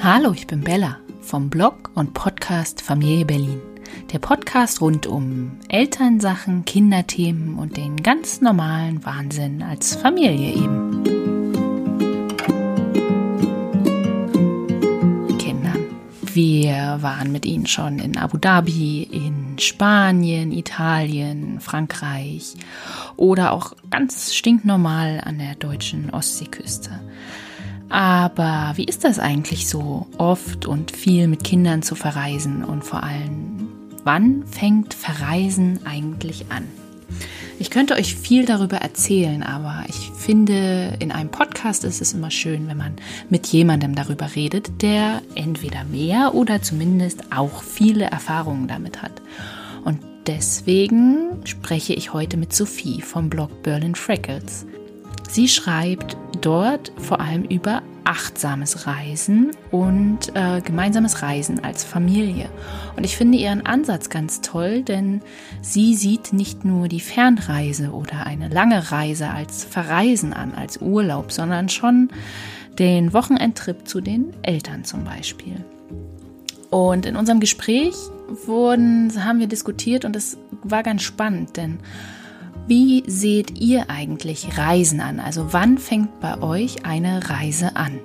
Hallo, ich bin Bella vom Blog und Podcast Familie Berlin. Der Podcast rund um Elternsachen, Kinderthemen und den ganz normalen Wahnsinn als Familie eben. Wir waren mit ihnen schon in Abu Dhabi, in Spanien, Italien, Frankreich oder auch ganz stinknormal an der deutschen Ostseeküste. Aber wie ist das eigentlich so, oft und viel mit Kindern zu verreisen und vor allem, wann fängt Verreisen eigentlich an? Ich könnte euch viel darüber erzählen, aber ich finde, in einem Podcast ist es immer schön, wenn man mit jemandem darüber redet, der entweder mehr oder zumindest auch viele Erfahrungen damit hat. Und deswegen spreche ich heute mit Sophie vom Blog Berlin Freckles. Sie schreibt dort vor allem über achtsames Reisen und äh, gemeinsames Reisen als Familie. Und ich finde ihren Ansatz ganz toll, denn sie sieht nicht nur die Fernreise oder eine lange Reise als Verreisen an, als Urlaub, sondern schon den Wochenendtrip zu den Eltern zum Beispiel. Und in unserem Gespräch wurden, haben wir diskutiert und es war ganz spannend, denn wie seht ihr eigentlich Reisen an? Also wann fängt bei euch eine Reise an?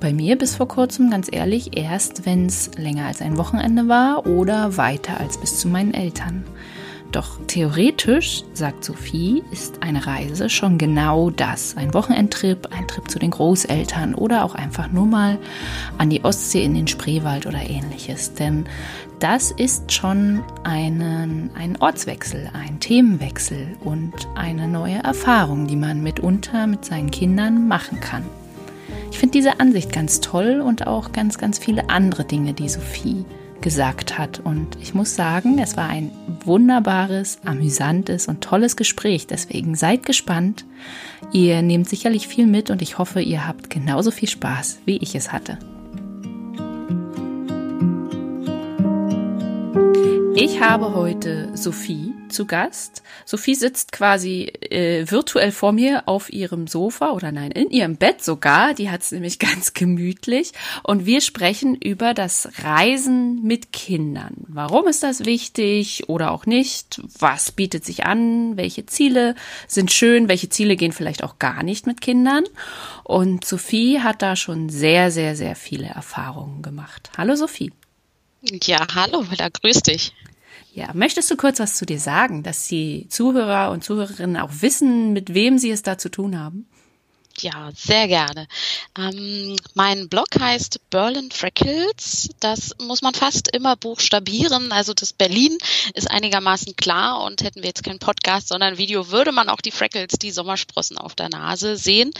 Bei mir bis vor kurzem, ganz ehrlich, erst wenn es länger als ein Wochenende war oder weiter als bis zu meinen Eltern. Doch theoretisch, sagt Sophie, ist eine Reise schon genau das. Ein Wochenendtrip, ein Trip zu den Großeltern oder auch einfach nur mal an die Ostsee in den Spreewald oder ähnliches. Denn das ist schon einen, ein Ortswechsel, ein Themenwechsel und eine neue Erfahrung, die man mitunter mit seinen Kindern machen kann. Ich finde diese Ansicht ganz toll und auch ganz, ganz viele andere Dinge, die Sophie gesagt hat. Und ich muss sagen, es war ein wunderbares, amüsantes und tolles Gespräch. Deswegen seid gespannt. Ihr nehmt sicherlich viel mit und ich hoffe, ihr habt genauso viel Spaß, wie ich es hatte. Ich habe heute Sophie zu Gast. Sophie sitzt quasi äh, virtuell vor mir auf ihrem Sofa oder nein, in ihrem Bett sogar. Die hat es nämlich ganz gemütlich. Und wir sprechen über das Reisen mit Kindern. Warum ist das wichtig oder auch nicht? Was bietet sich an? Welche Ziele sind schön? Welche Ziele gehen vielleicht auch gar nicht mit Kindern? Und Sophie hat da schon sehr, sehr, sehr viele Erfahrungen gemacht. Hallo Sophie. Ja, hallo, da grüß dich. Ja, möchtest du kurz was zu dir sagen, dass die Zuhörer und Zuhörerinnen auch wissen, mit wem sie es da zu tun haben? Ja, sehr gerne. Ähm, mein Blog heißt Berlin Freckles. Das muss man fast immer buchstabieren. Also das Berlin ist einigermaßen klar und hätten wir jetzt keinen Podcast, sondern Video, würde man auch die Freckles, die Sommersprossen auf der Nase sehen.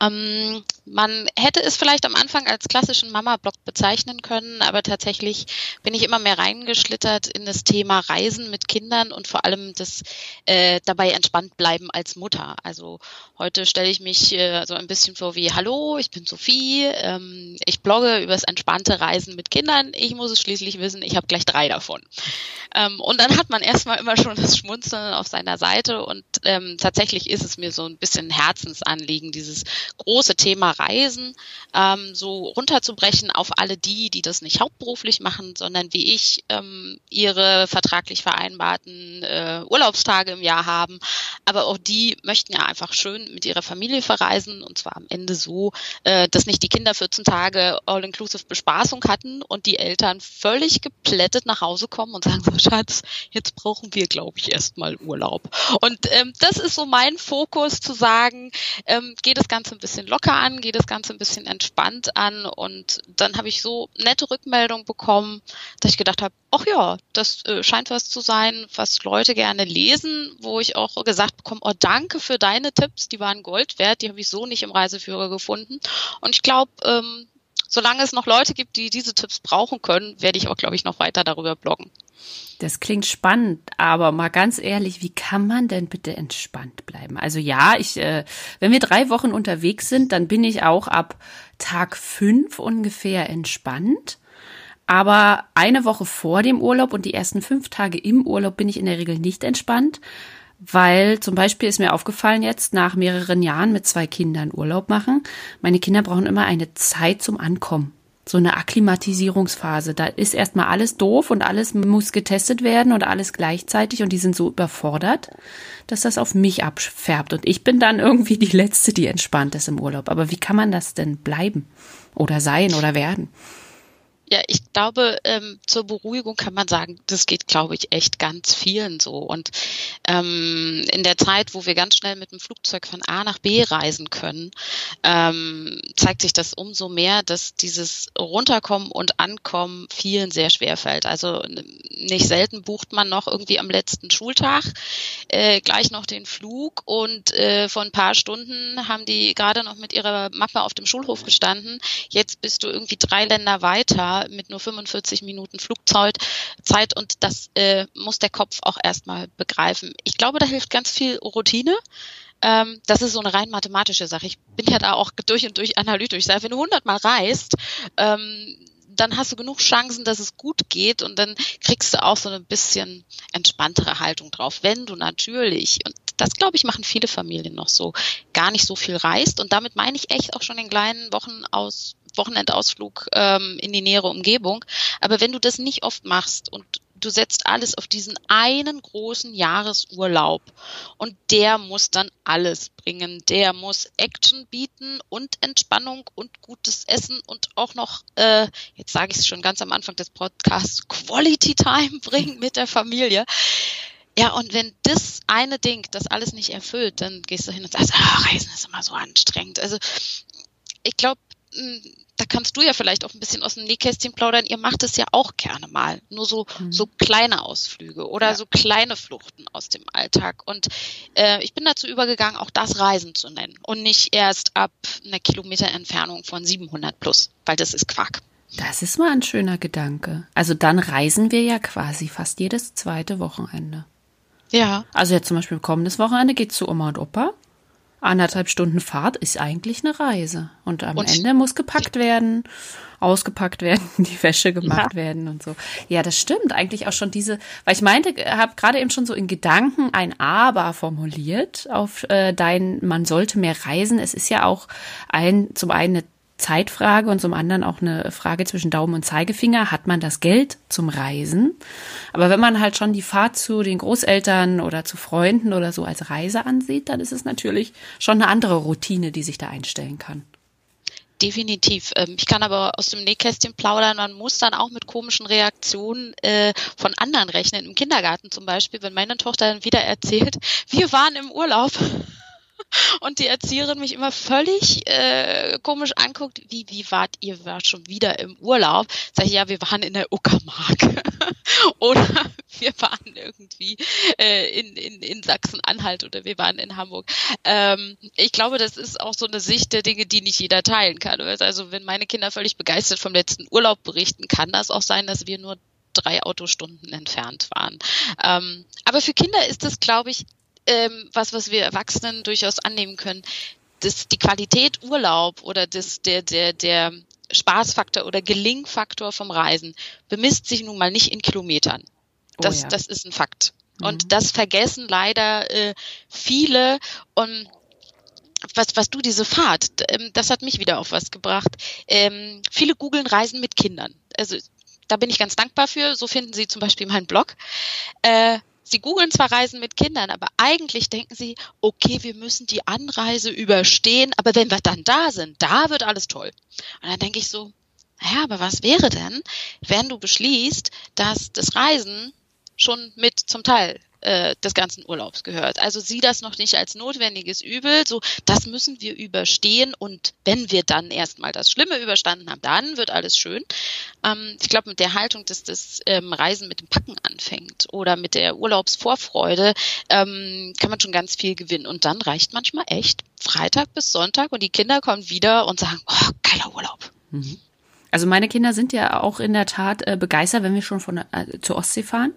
Ähm, man hätte es vielleicht am Anfang als klassischen Mama-Blog bezeichnen können, aber tatsächlich bin ich immer mehr reingeschlittert in das Thema Reisen mit Kindern und vor allem das äh, dabei entspannt bleiben als Mutter. Also heute stelle ich mich so ein bisschen vor wie, hallo, ich bin Sophie, ähm, ich blogge über das entspannte Reisen mit Kindern. Ich muss es schließlich wissen, ich habe gleich drei davon. Ähm, und dann hat man erstmal immer schon das Schmunzeln auf seiner Seite und ähm, tatsächlich ist es mir so ein bisschen Herzensanliegen, dieses große Thema Reisen ähm, so runterzubrechen auf alle die, die das nicht hauptberuflich machen, sondern wie ich ähm, ihre vertraglich vereinbarten äh, Urlaubstage im Jahr haben. Aber auch die möchten ja einfach schön mit ihrer Familie verreisen und zwar am Ende so, äh, dass nicht die Kinder 14 Tage All-Inclusive Bespaßung hatten und die Eltern völlig geplättet nach Hause kommen und sagen so, Schatz, jetzt brauchen wir, glaube ich, erstmal Urlaub. Und ähm, das ist so mein Fokus zu sagen, ähm, geht das Ganze ein bisschen locker an, geht das Ganze ein bisschen entspannt an und dann habe ich so nette Rückmeldungen bekommen, dass ich gedacht habe, ach ja, das äh, scheint was zu sein, was Leute gerne lesen, wo ich auch gesagt bekomme, oh danke für deine Tipps, die waren Gold wert, die habe ich so nicht im Reiseführer gefunden und ich glaube, ähm, solange es noch Leute gibt, die diese Tipps brauchen können, werde ich auch, glaube ich, noch weiter darüber bloggen. Das klingt spannend, aber mal ganz ehrlich, wie kann man denn bitte entspannt bleiben? Also ja, ich, äh, wenn wir drei Wochen unterwegs sind, dann bin ich auch ab Tag fünf ungefähr entspannt. Aber eine Woche vor dem Urlaub und die ersten fünf Tage im Urlaub bin ich in der Regel nicht entspannt, weil zum Beispiel ist mir aufgefallen jetzt nach mehreren Jahren mit zwei Kindern Urlaub machen, meine Kinder brauchen immer eine Zeit zum Ankommen. so eine Akklimatisierungsphase. Da ist erstmal alles doof und alles muss getestet werden und alles gleichzeitig und die sind so überfordert, dass das auf mich abfärbt. Und ich bin dann irgendwie die Letzte, die entspannt ist im Urlaub. Aber wie kann man das denn bleiben oder sein oder werden? Ja, ich glaube, ähm, zur Beruhigung kann man sagen, das geht, glaube ich, echt ganz vielen so. Und ähm, in der Zeit, wo wir ganz schnell mit dem Flugzeug von A nach B reisen können, ähm, zeigt sich das umso mehr, dass dieses Runterkommen und Ankommen vielen sehr schwer fällt. Also nicht selten bucht man noch irgendwie am letzten Schultag äh, gleich noch den Flug und äh, vor ein paar Stunden haben die gerade noch mit ihrer Mappe auf dem Schulhof gestanden. Jetzt bist du irgendwie drei Länder weiter mit nur 45 Minuten Flugzeit Zeit und das äh, muss der Kopf auch erstmal begreifen. Ich glaube, da hilft ganz viel Routine. Ähm, das ist so eine rein mathematische Sache. Ich bin ja da auch durch und durch analytisch. Wenn du 100 Mal reist, ähm, dann hast du genug Chancen, dass es gut geht und dann kriegst du auch so ein bisschen entspanntere Haltung drauf. Wenn du natürlich, und das glaube ich machen viele Familien noch so, gar nicht so viel reist und damit meine ich echt auch schon den kleinen Wochen aus Wochenendausflug ähm, in die nähere Umgebung. Aber wenn du das nicht oft machst und du setzt alles auf diesen einen großen Jahresurlaub und der muss dann alles bringen. Der muss Action bieten und Entspannung und gutes Essen und auch noch, äh, jetzt sage ich es schon ganz am Anfang des Podcasts, Quality Time bringen mit der Familie. Ja, und wenn das eine Ding das alles nicht erfüllt, dann gehst du hin und sagst, ah, Reisen ist immer so anstrengend. Also ich glaube, da kannst du ja vielleicht auch ein bisschen aus dem Nähkästchen plaudern. Ihr macht es ja auch gerne mal. Nur so, mhm. so kleine Ausflüge oder ja. so kleine Fluchten aus dem Alltag. Und äh, ich bin dazu übergegangen, auch das Reisen zu nennen und nicht erst ab einer Kilometerentfernung von 700 plus, weil das ist Quark. Das ist mal ein schöner Gedanke. Also dann reisen wir ja quasi fast jedes zweite Wochenende. Ja. Also jetzt zum Beispiel kommendes Wochenende geht zu Oma und Opa anderthalb Stunden Fahrt ist eigentlich eine Reise. Und am und Ende muss gepackt werden, ausgepackt werden, die Wäsche gemacht ja. werden und so. Ja, das stimmt. Eigentlich auch schon diese, weil ich meinte, habe gerade eben schon so in Gedanken ein Aber formuliert auf äh, dein, man sollte mehr reisen. Es ist ja auch ein, zum einen eine Zeitfrage und zum anderen auch eine Frage zwischen Daumen und Zeigefinger. Hat man das Geld zum Reisen? Aber wenn man halt schon die Fahrt zu den Großeltern oder zu Freunden oder so als Reise ansieht, dann ist es natürlich schon eine andere Routine, die sich da einstellen kann definitiv. Ähm, ich kann aber aus dem Nähkästchen plaudern. Man muss dann auch mit komischen Reaktionen äh, von anderen rechnen. Im Kindergarten zum Beispiel, wenn meine Tochter dann wieder erzählt, wir waren im Urlaub und die Erzieherin mich immer völlig äh, komisch anguckt, wie, wie wart ihr wart schon wieder im Urlaub? Sag ich, ja, wir waren in der Uckermark. oder wir waren irgendwie äh, in, in, in Sachsen-Anhalt oder wir waren in Hamburg. Ähm, ich glaube, das ist auch so eine Sicht der Dinge, die nicht jeder teilen kann. Also wenn meine Kinder völlig begeistert vom letzten Urlaub berichten, kann das auch sein, dass wir nur drei Autostunden entfernt waren. Ähm, aber für Kinder ist das, glaube ich, ähm, was, was wir Erwachsenen durchaus annehmen können. Das, die Qualität Urlaub oder das, der, der, der Spaßfaktor oder Gelingfaktor vom Reisen bemisst sich nun mal nicht in Kilometern. Oh das, oh ja. das ist ein Fakt. Mhm. Und das vergessen leider äh, viele. Und was, was du diese Fahrt, ähm, das hat mich wieder auf was gebracht. Ähm, viele googeln Reisen mit Kindern. Also da bin ich ganz dankbar für. So finden sie zum Beispiel meinen Blog. Äh, Sie googeln zwar Reisen mit Kindern, aber eigentlich denken sie, okay, wir müssen die Anreise überstehen, aber wenn wir dann da sind, da wird alles toll. Und dann denke ich so, ja, aber was wäre denn, wenn du beschließt, dass das Reisen schon mit zum Teil äh, des ganzen Urlaubs gehört. Also sieh das noch nicht als notwendiges Übel, so das müssen wir überstehen und wenn wir dann erstmal das Schlimme überstanden haben, dann wird alles schön. Ähm, ich glaube, mit der Haltung, dass das ähm, Reisen mit dem Packen anfängt oder mit der Urlaubsvorfreude, ähm, kann man schon ganz viel gewinnen. Und dann reicht manchmal echt Freitag bis Sonntag und die Kinder kommen wieder und sagen, oh, geiler Urlaub. Mhm. Also meine Kinder sind ja auch in der Tat äh, begeistert, wenn wir schon von äh, zur Ostsee fahren.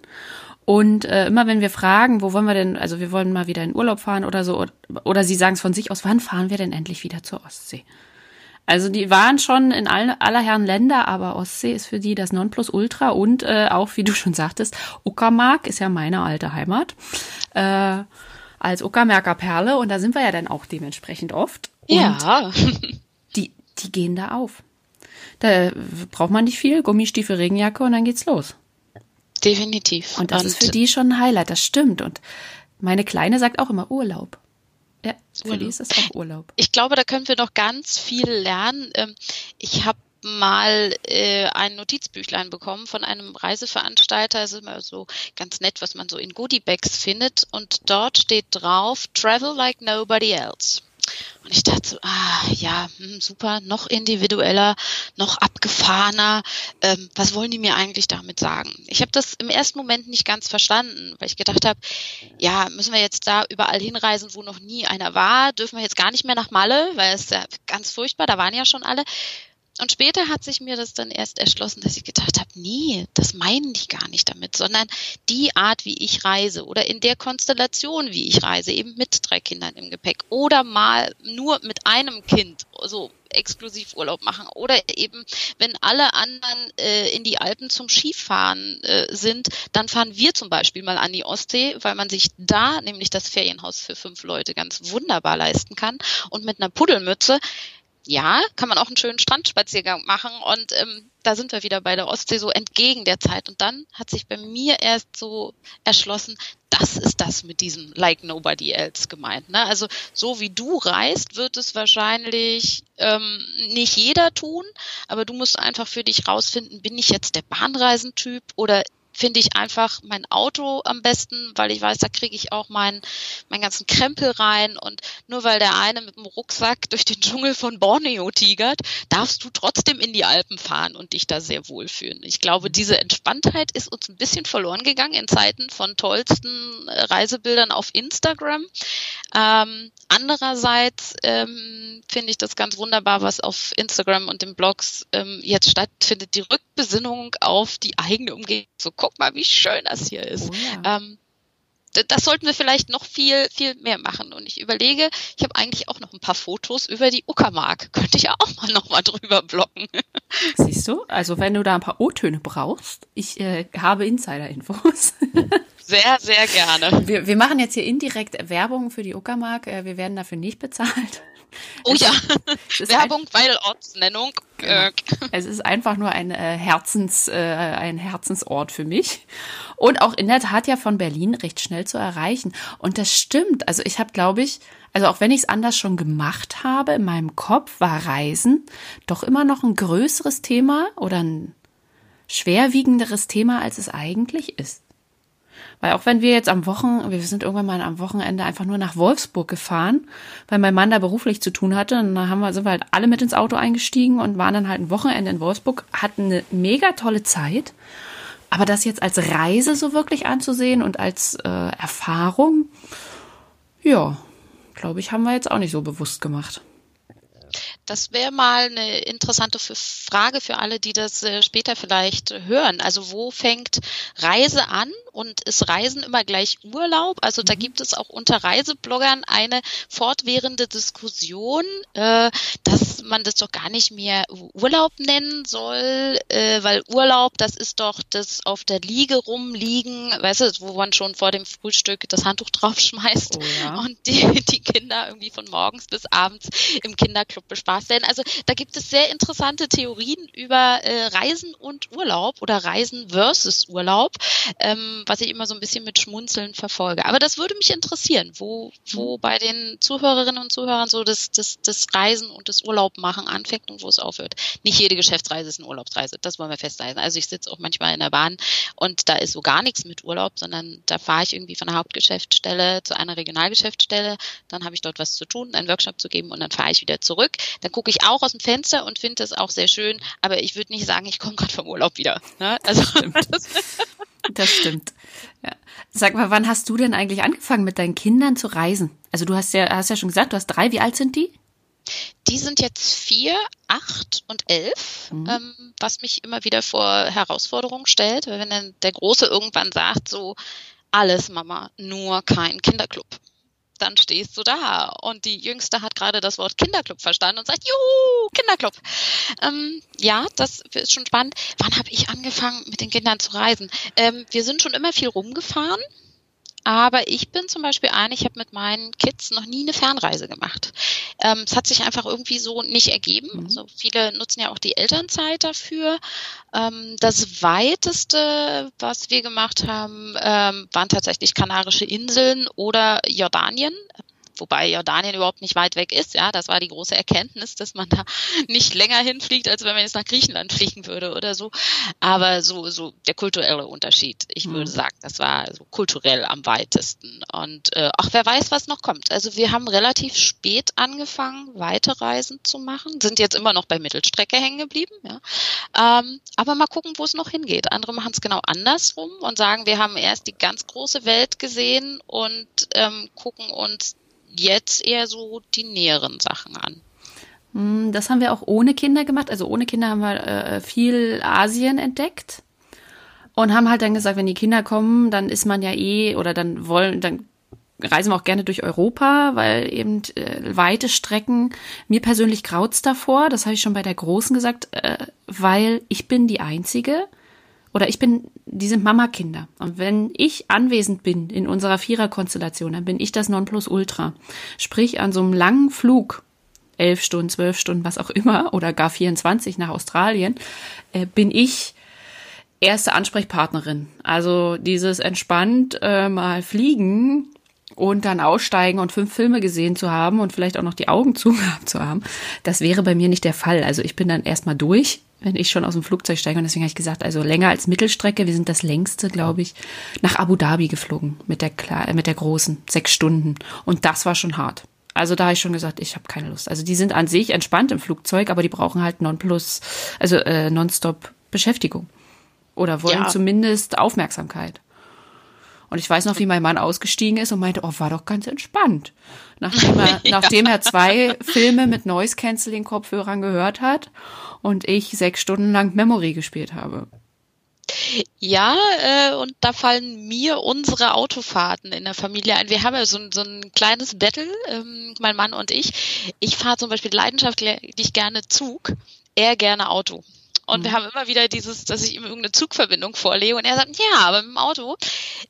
Und äh, immer wenn wir fragen, wo wollen wir denn, also wir wollen mal wieder in Urlaub fahren oder so, oder, oder sie sagen es von sich aus, wann fahren wir denn endlich wieder zur Ostsee? Also die waren schon in all, aller Herren Länder, aber Ostsee ist für die das Nonplusultra und äh, auch, wie du schon sagtest, Uckermark ist ja meine alte Heimat. Äh, als Uckermärker Perle und da sind wir ja dann auch dementsprechend oft. Und ja. die, die gehen da auf. Da braucht man nicht viel, Gummistiefel, Regenjacke und dann geht's los. Definitiv. Und das und ist für die schon ein Highlight, das stimmt. Und meine Kleine sagt auch immer Urlaub. Ja, für Urlaub. die ist das auch Urlaub. Ich glaube, da können wir noch ganz viel lernen. Ähm, ich habe mal äh, ein Notizbüchlein bekommen von einem Reiseveranstalter. Es ist immer so ganz nett, was man so in Goodiebags findet. Und dort steht drauf, Travel like nobody else. Und ich dachte so, ah ja, hm, super, noch individueller, noch abgefahrener. Ähm, was wollen die mir eigentlich damit sagen? Ich habe das im ersten Moment nicht ganz verstanden, weil ich gedacht habe, ja, müssen wir jetzt da überall hinreisen, wo noch nie einer war? Dürfen wir jetzt gar nicht mehr nach Malle, weil es ja ganz furchtbar, da waren ja schon alle. Und später hat sich mir das dann erst erschlossen, dass ich gedacht habe, nee, das meinen die gar nicht damit, sondern die Art, wie ich reise oder in der Konstellation, wie ich reise, eben mit drei Kindern im Gepäck oder mal nur mit einem Kind, so exklusiv Urlaub machen oder eben, wenn alle anderen äh, in die Alpen zum Skifahren äh, sind, dann fahren wir zum Beispiel mal an die Ostsee, weil man sich da nämlich das Ferienhaus für fünf Leute ganz wunderbar leisten kann und mit einer Puddelmütze ja, kann man auch einen schönen Strandspaziergang machen und ähm, da sind wir wieder bei der Ostsee so entgegen der Zeit. Und dann hat sich bei mir erst so erschlossen, das ist das mit diesem Like Nobody Else gemeint. Ne? Also so wie du reist, wird es wahrscheinlich ähm, nicht jeder tun, aber du musst einfach für dich rausfinden, bin ich jetzt der Bahnreisentyp oder finde ich einfach mein Auto am besten, weil ich weiß, da kriege ich auch meinen meinen ganzen Krempel rein und nur weil der eine mit dem Rucksack durch den Dschungel von Borneo tigert, darfst du trotzdem in die Alpen fahren und dich da sehr wohlfühlen. Ich glaube, diese Entspanntheit ist uns ein bisschen verloren gegangen in Zeiten von tollsten äh, Reisebildern auf Instagram. Ähm, andererseits ähm, finde ich das ganz wunderbar, was auf Instagram und den Blogs ähm, jetzt stattfindet, die Rückbesinnung auf die eigene Umgebung gucken guck mal, wie schön das hier ist. Oh, ja. ähm, das sollten wir vielleicht noch viel, viel mehr machen. Und ich überlege, ich habe eigentlich auch noch ein paar Fotos über die Uckermark. Könnte ich ja auch mal noch mal drüber blocken. Siehst du? Also wenn du da ein paar O-Töne brauchst, ich äh, habe Insider-Infos. Sehr, sehr gerne. Wir, wir machen jetzt hier indirekt Werbung für die Uckermark. Äh, wir werden dafür nicht bezahlt. Oh es ja, Werbung, weil Ortsnennung. Genau. Es ist einfach nur ein, äh, Herzens, äh, ein Herzensort für mich. Und auch in der Tat ja von Berlin recht schnell zu erreichen. Und das stimmt. Also ich habe, glaube ich, also auch wenn ich es anders schon gemacht habe, in meinem Kopf war Reisen doch immer noch ein größeres Thema oder ein schwerwiegenderes Thema, als es eigentlich ist. Weil auch wenn wir jetzt am Wochen, wir sind irgendwann mal am Wochenende einfach nur nach Wolfsburg gefahren, weil mein Mann da beruflich zu tun hatte. Und dann haben wir, sind wir halt alle mit ins Auto eingestiegen und waren dann halt ein Wochenende in Wolfsburg, hatten eine mega tolle Zeit. Aber das jetzt als Reise so wirklich anzusehen und als äh, Erfahrung, ja, glaube ich, haben wir jetzt auch nicht so bewusst gemacht. Das wäre mal eine interessante Frage für alle, die das äh, später vielleicht hören. Also wo fängt Reise an und ist Reisen immer gleich Urlaub? Also da mhm. gibt es auch unter Reisebloggern eine fortwährende Diskussion, äh, dass man das doch gar nicht mehr Urlaub nennen soll, äh, weil Urlaub, das ist doch das auf der Liege rumliegen, weißt du, wo man schon vor dem Frühstück das Handtuch draufschmeißt oh, ja. und die, die Kinder irgendwie von morgens bis abends im Kinderclub bespaßt werden. Also da gibt es sehr interessante Theorien über äh, Reisen und Urlaub oder Reisen versus Urlaub. Ähm, was ich immer so ein bisschen mit Schmunzeln verfolge. Aber das würde mich interessieren, wo, wo mhm. bei den Zuhörerinnen und Zuhörern so das, das, das Reisen und das Urlaubmachen anfängt und wo es aufhört. Nicht jede Geschäftsreise ist eine Urlaubsreise, das wollen wir festhalten. Also ich sitze auch manchmal in der Bahn und da ist so gar nichts mit Urlaub, sondern da fahre ich irgendwie von der Hauptgeschäftsstelle zu einer Regionalgeschäftsstelle, dann habe ich dort was zu tun, einen Workshop zu geben und dann fahre ich wieder zurück. Dann gucke ich auch aus dem Fenster und finde das auch sehr schön, aber ich würde nicht sagen, ich komme gerade vom Urlaub wieder. Ne? Also das, das stimmt. Sag mal, wann hast du denn eigentlich angefangen, mit deinen Kindern zu reisen? Also du hast ja, hast ja schon gesagt, du hast drei. Wie alt sind die? Die sind jetzt vier, acht und elf, mhm. ähm, was mich immer wieder vor Herausforderungen stellt. Wenn dann der Große irgendwann sagt, so alles Mama, nur kein Kinderclub dann stehst du da. Und die Jüngste hat gerade das Wort Kinderclub verstanden und sagt, juhu, Kinderclub. Ähm, ja, das ist schon spannend. Wann habe ich angefangen, mit den Kindern zu reisen? Ähm, wir sind schon immer viel rumgefahren. Aber ich bin zum Beispiel eine, ich habe mit meinen Kids noch nie eine Fernreise gemacht. Ähm, es hat sich einfach irgendwie so nicht ergeben. Mhm. Also viele nutzen ja auch die Elternzeit dafür. Ähm, das weiteste, was wir gemacht haben, ähm, waren tatsächlich Kanarische Inseln oder Jordanien wobei Jordanien überhaupt nicht weit weg ist. Ja, das war die große Erkenntnis, dass man da nicht länger hinfliegt, als wenn man jetzt nach Griechenland fliegen würde oder so. Aber so, so der kulturelle Unterschied. Ich mhm. würde sagen, das war so kulturell am weitesten. Und äh, ach, wer weiß, was noch kommt. Also wir haben relativ spät angefangen, Weiterreisen zu machen, sind jetzt immer noch bei Mittelstrecke hängen geblieben. Ja. Ähm, aber mal gucken, wo es noch hingeht. Andere machen es genau andersrum und sagen, wir haben erst die ganz große Welt gesehen und ähm, gucken uns jetzt eher so die näheren Sachen an. Hm, das haben wir auch ohne Kinder gemacht. Also ohne Kinder haben wir äh, viel Asien entdeckt und haben halt dann gesagt, wenn die Kinder kommen, dann ist man ja eh oder dann wollen, dann reisen wir auch gerne durch Europa, weil eben äh, weite Strecken mir persönlich graut's davor. Das habe ich schon bei der Großen gesagt, äh, weil ich bin die Einzige, oder ich bin, die sind Mama-Kinder. Und wenn ich anwesend bin in unserer Viererkonstellation, dann bin ich das Nonplusultra. Sprich, an so einem langen Flug, elf Stunden, zwölf Stunden, was auch immer, oder gar 24 nach Australien, äh, bin ich erste Ansprechpartnerin. Also dieses entspannt äh, mal fliegen und dann aussteigen und fünf Filme gesehen zu haben und vielleicht auch noch die Augen zugehabt zu haben, das wäre bei mir nicht der Fall. Also ich bin dann erstmal durch, wenn ich schon aus dem Flugzeug steige. Und deswegen habe ich gesagt, also länger als Mittelstrecke. Wir sind das längste, glaube ich, nach Abu Dhabi geflogen mit der, äh, mit der großen, sechs Stunden. Und das war schon hart. Also da habe ich schon gesagt, ich habe keine Lust. Also die sind an sich entspannt im Flugzeug, aber die brauchen halt Nonplus, also äh, Nonstop Beschäftigung. Oder wollen ja. zumindest Aufmerksamkeit. Und ich weiß noch, wie mein Mann ausgestiegen ist und meinte, oh, war doch ganz entspannt. Nachdem er, ja. nachdem er zwei Filme mit Noise Cancelling Kopfhörern gehört hat und ich sechs Stunden lang Memory gespielt habe. Ja, äh, und da fallen mir unsere Autofahrten in der Familie ein. Wir haben ja so, so ein kleines Battle, ähm, mein Mann und ich. Ich fahre zum Beispiel leidenschaftlich gerne Zug, er gerne Auto. Und mhm. wir haben immer wieder dieses, dass ich ihm irgendeine Zugverbindung vorlege und er sagt, ja, aber mit dem Auto,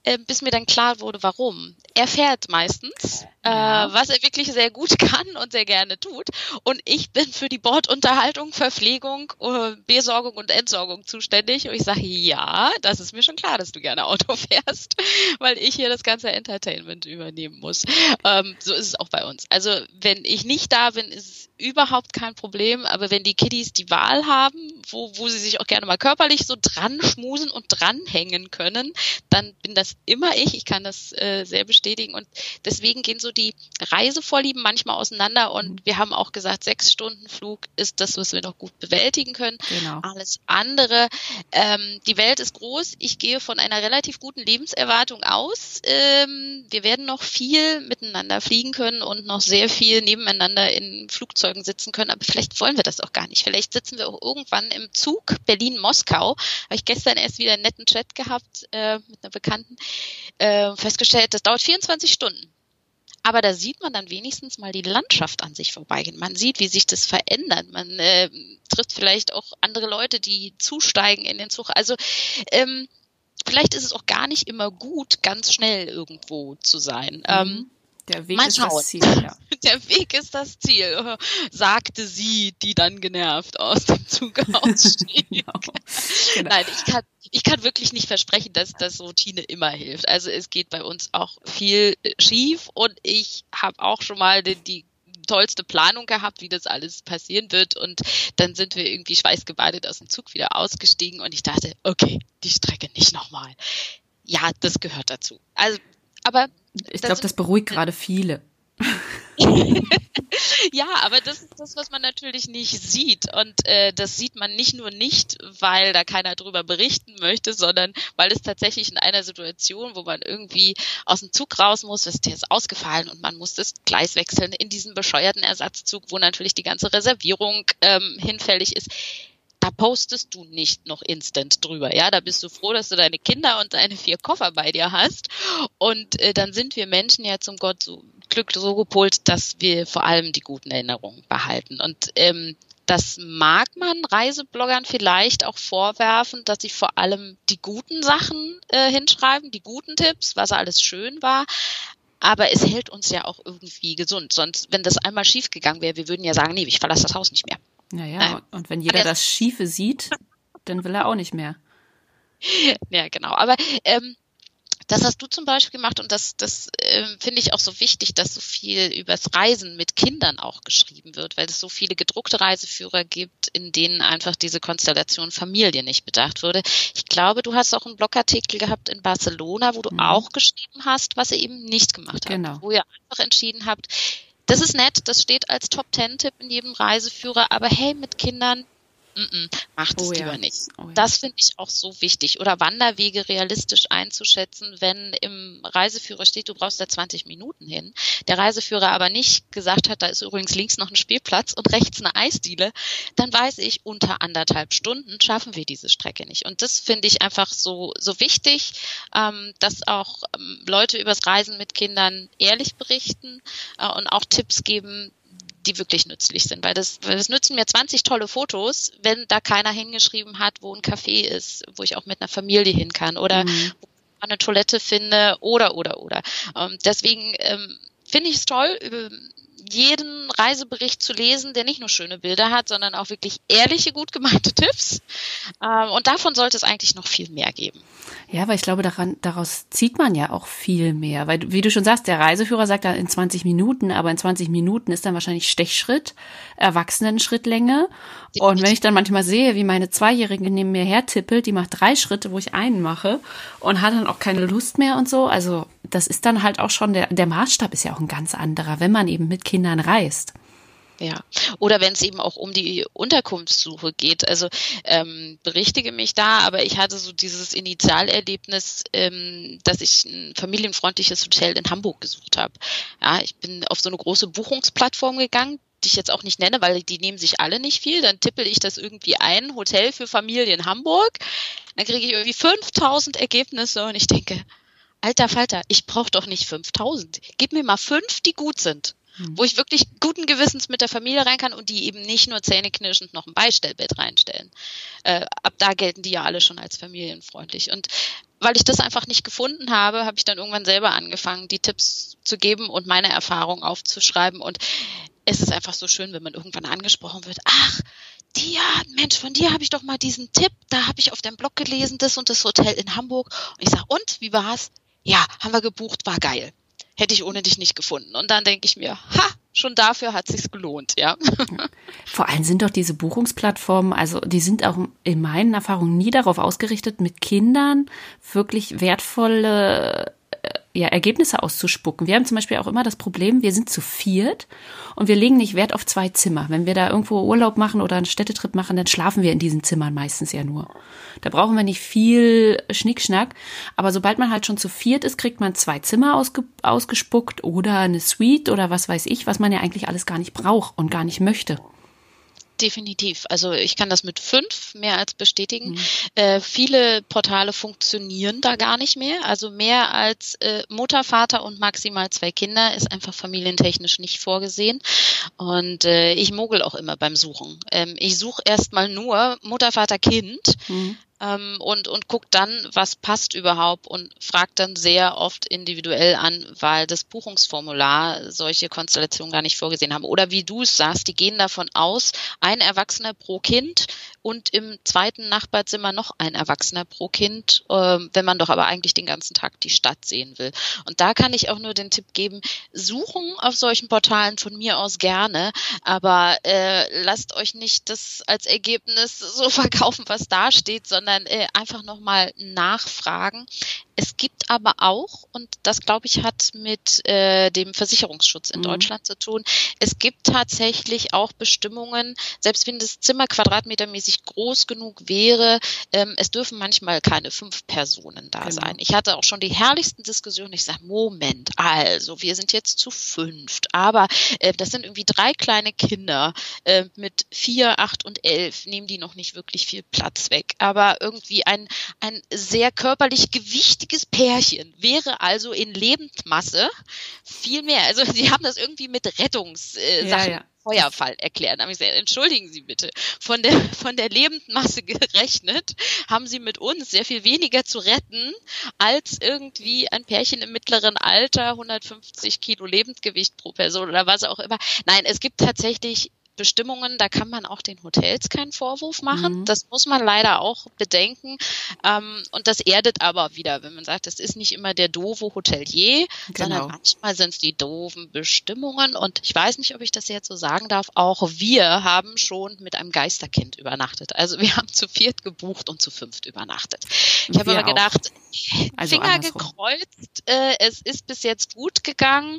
äh, bis mir dann klar wurde, warum. Er fährt meistens, ja. äh, was er wirklich sehr gut kann und sehr gerne tut. Und ich bin für die Bordunterhaltung, Verpflegung, äh, Besorgung und Entsorgung zuständig. Und ich sage, ja, das ist mir schon klar, dass du gerne Auto fährst, weil ich hier das ganze Entertainment übernehmen muss. Ähm, so ist es auch bei uns. Also wenn ich nicht da bin, ist es überhaupt kein Problem. Aber wenn die Kiddies die Wahl haben, wo, wo sie sich auch gerne mal körperlich so dran schmusen und dranhängen können, dann bin das immer ich. Ich kann das äh, sehr bestätigen. Und deswegen gehen so die Reisevorlieben manchmal auseinander. Und mhm. wir haben auch gesagt, sechs Stunden Flug ist das, was wir noch gut bewältigen können. Genau. Alles andere. Ähm, die Welt ist groß. Ich gehe von einer relativ guten Lebenserwartung aus. Ähm, wir werden noch viel miteinander fliegen können und noch sehr viel nebeneinander in Flugzeugen sitzen können, aber vielleicht wollen wir das auch gar nicht. Vielleicht sitzen wir auch irgendwann im Zug Berlin-Moskau. Habe ich gestern erst wieder einen netten Chat gehabt äh, mit einer Bekannten, äh, festgestellt, das dauert 24 Stunden. Aber da sieht man dann wenigstens mal die Landschaft an sich vorbeigehen. Man sieht, wie sich das verändert. Man äh, trifft vielleicht auch andere Leute, die zusteigen in den Zug. Also ähm, vielleicht ist es auch gar nicht immer gut, ganz schnell irgendwo zu sein. Mhm. Ähm, der Weg Mal ist schauen. das Ziel, ja. Der Weg ist das Ziel, sagte sie, die dann genervt aus dem Zug ausstieg. genau. Genau. Nein, ich kann, ich kann wirklich nicht versprechen, dass das Routine immer hilft. Also es geht bei uns auch viel schief und ich habe auch schon mal die, die tollste Planung gehabt, wie das alles passieren wird. Und dann sind wir irgendwie schweißgebadet aus dem Zug wieder ausgestiegen und ich dachte, okay, die Strecke nicht nochmal. Ja, das gehört dazu. Also, aber ich glaube, das beruhigt gerade viele. ja, aber das ist das, was man natürlich nicht sieht. Und äh, das sieht man nicht nur nicht, weil da keiner drüber berichten möchte, sondern weil es tatsächlich in einer Situation, wo man irgendwie aus dem Zug raus muss, ist der ist ausgefallen und man muss das Gleis wechseln in diesen bescheuerten Ersatzzug, wo natürlich die ganze Reservierung ähm, hinfällig ist da postest du nicht noch instant drüber. Ja, da bist du froh, dass du deine Kinder und deine vier Koffer bei dir hast. Und äh, dann sind wir Menschen ja zum Gott so Glück so gepolt, dass wir vor allem die guten Erinnerungen behalten. Und ähm, das mag man Reisebloggern vielleicht auch vorwerfen, dass sie vor allem die guten Sachen äh, hinschreiben, die guten Tipps, was alles schön war. Aber es hält uns ja auch irgendwie gesund. Sonst, wenn das einmal schief gegangen wäre, wir würden ja sagen, nee, ich verlasse das Haus nicht mehr. Naja, und wenn jeder das Schiefe sieht, dann will er auch nicht mehr. Ja, genau. Aber ähm, das hast du zum Beispiel gemacht und das, das äh, finde ich auch so wichtig, dass so viel übers Reisen mit Kindern auch geschrieben wird, weil es so viele gedruckte Reiseführer gibt, in denen einfach diese Konstellation Familie nicht bedacht wurde. Ich glaube, du hast auch einen Blogartikel gehabt in Barcelona, wo du mhm. auch geschrieben hast, was ihr eben nicht gemacht habt. Genau. Wo ihr einfach entschieden habt, das ist nett, das steht als Top-Ten-Tipp in jedem Reiseführer, aber hey, mit Kindern mm -mm, macht es oh, lieber ja. nicht. Oh, ja. Das finde ich auch so wichtig. Oder Wanderwege realistisch einzuschätzen, wenn im Reiseführer steht, du brauchst da 20 Minuten hin. Der Reiseführer aber nicht gesagt hat, da ist übrigens links noch ein Spielplatz und rechts eine Eisdiele, dann weiß ich, unter anderthalb Stunden schaffen wir diese Strecke nicht. Und das finde ich einfach so, so wichtig, ähm, dass auch ähm, Leute übers Reisen mit Kindern ehrlich berichten äh, und auch Tipps geben, die wirklich nützlich sind. Weil das, weil das nützen mir 20 tolle Fotos, wenn da keiner hingeschrieben hat, wo ein Café ist, wo ich auch mit einer Familie hin kann oder mhm. wo ich eine Toilette finde oder oder oder. Ähm, deswegen ähm, finde ich es toll, über jeden Reisebericht zu lesen, der nicht nur schöne Bilder hat, sondern auch wirklich ehrliche, gut gemeinte Tipps. Ähm, und davon sollte es eigentlich noch viel mehr geben. Ja, weil ich glaube, daran, daraus zieht man ja auch viel mehr. Weil, wie du schon sagst, der Reiseführer sagt da in 20 Minuten, aber in 20 Minuten ist dann wahrscheinlich Stechschritt, Erwachsenen-Schrittlänge. Und wenn ich dann manchmal sehe, wie meine Zweijährige neben mir hertippelt, die macht drei Schritte, wo ich einen mache und hat dann auch keine Lust mehr und so. Also, das ist dann halt auch schon, der, der Maßstab ist ja auch ein ganz anderer, wenn man eben mit Kindern reist. Ja, oder wenn es eben auch um die Unterkunftssuche geht. Also ähm, berichtige mich da, aber ich hatte so dieses Initialerlebnis, ähm, dass ich ein familienfreundliches Hotel in Hamburg gesucht habe. Ja, ich bin auf so eine große Buchungsplattform gegangen, die ich jetzt auch nicht nenne, weil die nehmen sich alle nicht viel. Dann tippel ich das irgendwie ein, Hotel für Familie in Hamburg. Dann kriege ich irgendwie 5000 Ergebnisse und ich denke, alter Falter, ich brauche doch nicht 5000. Gib mir mal fünf, die gut sind wo ich wirklich guten Gewissens mit der Familie rein kann und die eben nicht nur zähneknirschend noch ein Beistellbett reinstellen. Äh, ab da gelten die ja alle schon als familienfreundlich. Und weil ich das einfach nicht gefunden habe, habe ich dann irgendwann selber angefangen, die Tipps zu geben und meine Erfahrungen aufzuschreiben. Und es ist einfach so schön, wenn man irgendwann angesprochen wird, ach, Tia, Mensch, von dir habe ich doch mal diesen Tipp, da habe ich auf deinem Blog gelesen, das und das Hotel in Hamburg. Und ich sage, und, wie war's? Ja, haben wir gebucht, war geil hätte ich ohne dich nicht gefunden. Und dann denke ich mir, ha, schon dafür hat sich's gelohnt, ja. Vor allem sind doch diese Buchungsplattformen, also die sind auch in meinen Erfahrungen nie darauf ausgerichtet, mit Kindern wirklich wertvolle ja, Ergebnisse auszuspucken. Wir haben zum Beispiel auch immer das Problem, wir sind zu viert und wir legen nicht Wert auf zwei Zimmer. Wenn wir da irgendwo Urlaub machen oder einen Städtetrip machen, dann schlafen wir in diesen Zimmern meistens ja nur. Da brauchen wir nicht viel Schnickschnack. Aber sobald man halt schon zu viert ist, kriegt man zwei Zimmer ausge ausgespuckt oder eine Suite oder was weiß ich, was man ja eigentlich alles gar nicht braucht und gar nicht möchte. Definitiv. Also ich kann das mit fünf mehr als bestätigen. Mhm. Äh, viele Portale funktionieren da gar nicht mehr. Also mehr als äh, Mutter, Vater und maximal zwei Kinder ist einfach familientechnisch nicht vorgesehen. Und äh, ich mogel auch immer beim Suchen. Ähm, ich suche erstmal nur Mutter, Vater, Kind. Mhm ähm, und, und guckt dann, was passt überhaupt und fragt dann sehr oft individuell an, weil das Buchungsformular solche Konstellationen gar nicht vorgesehen haben. Oder wie du es sagst, die gehen davon aus, ein Erwachsener pro Kind und im zweiten Nachbarzimmer noch ein Erwachsener pro Kind, äh, wenn man doch aber eigentlich den ganzen Tag die Stadt sehen will. Und da kann ich auch nur den Tipp geben, suchen auf solchen Portalen von mir aus gerne, aber äh, lasst euch nicht das als Ergebnis so verkaufen, was da steht, sondern sondern äh, einfach nochmal nachfragen. Es gibt aber auch, und das glaube ich hat mit äh, dem Versicherungsschutz in mhm. Deutschland zu tun, es gibt tatsächlich auch Bestimmungen, selbst wenn das Zimmer quadratmetermäßig groß genug wäre, ähm, es dürfen manchmal keine fünf Personen da genau. sein. Ich hatte auch schon die herrlichsten Diskussionen. Ich sage, Moment, also wir sind jetzt zu fünft, aber äh, das sind irgendwie drei kleine Kinder äh, mit vier, acht und elf, nehmen die noch nicht wirklich viel Platz weg. Aber irgendwie ein, ein sehr körperlich gewichtiges Pärchen wäre also in Lebendmasse viel mehr. Also sie haben das irgendwie mit Rettungssachen. Äh, ja, ja Feuerfall erklären. Da habe ich gesagt, entschuldigen Sie bitte, von der, von der Lebendmasse gerechnet, haben Sie mit uns sehr viel weniger zu retten, als irgendwie ein Pärchen im mittleren Alter, 150 Kilo Lebendgewicht pro Person oder was auch immer. Nein, es gibt tatsächlich Bestimmungen, da kann man auch den Hotels keinen Vorwurf machen. Mhm. Das muss man leider auch bedenken. Ähm, und das erdet aber wieder, wenn man sagt, es ist nicht immer der doofe Hotelier, genau. sondern manchmal sind es die doofen Bestimmungen. Und ich weiß nicht, ob ich das jetzt so sagen darf, auch wir haben schon mit einem Geisterkind übernachtet. Also wir haben zu viert gebucht und zu fünft übernachtet. Ich habe aber gedacht, also Finger andersrum. gekreuzt, äh, es ist bis jetzt gut gegangen.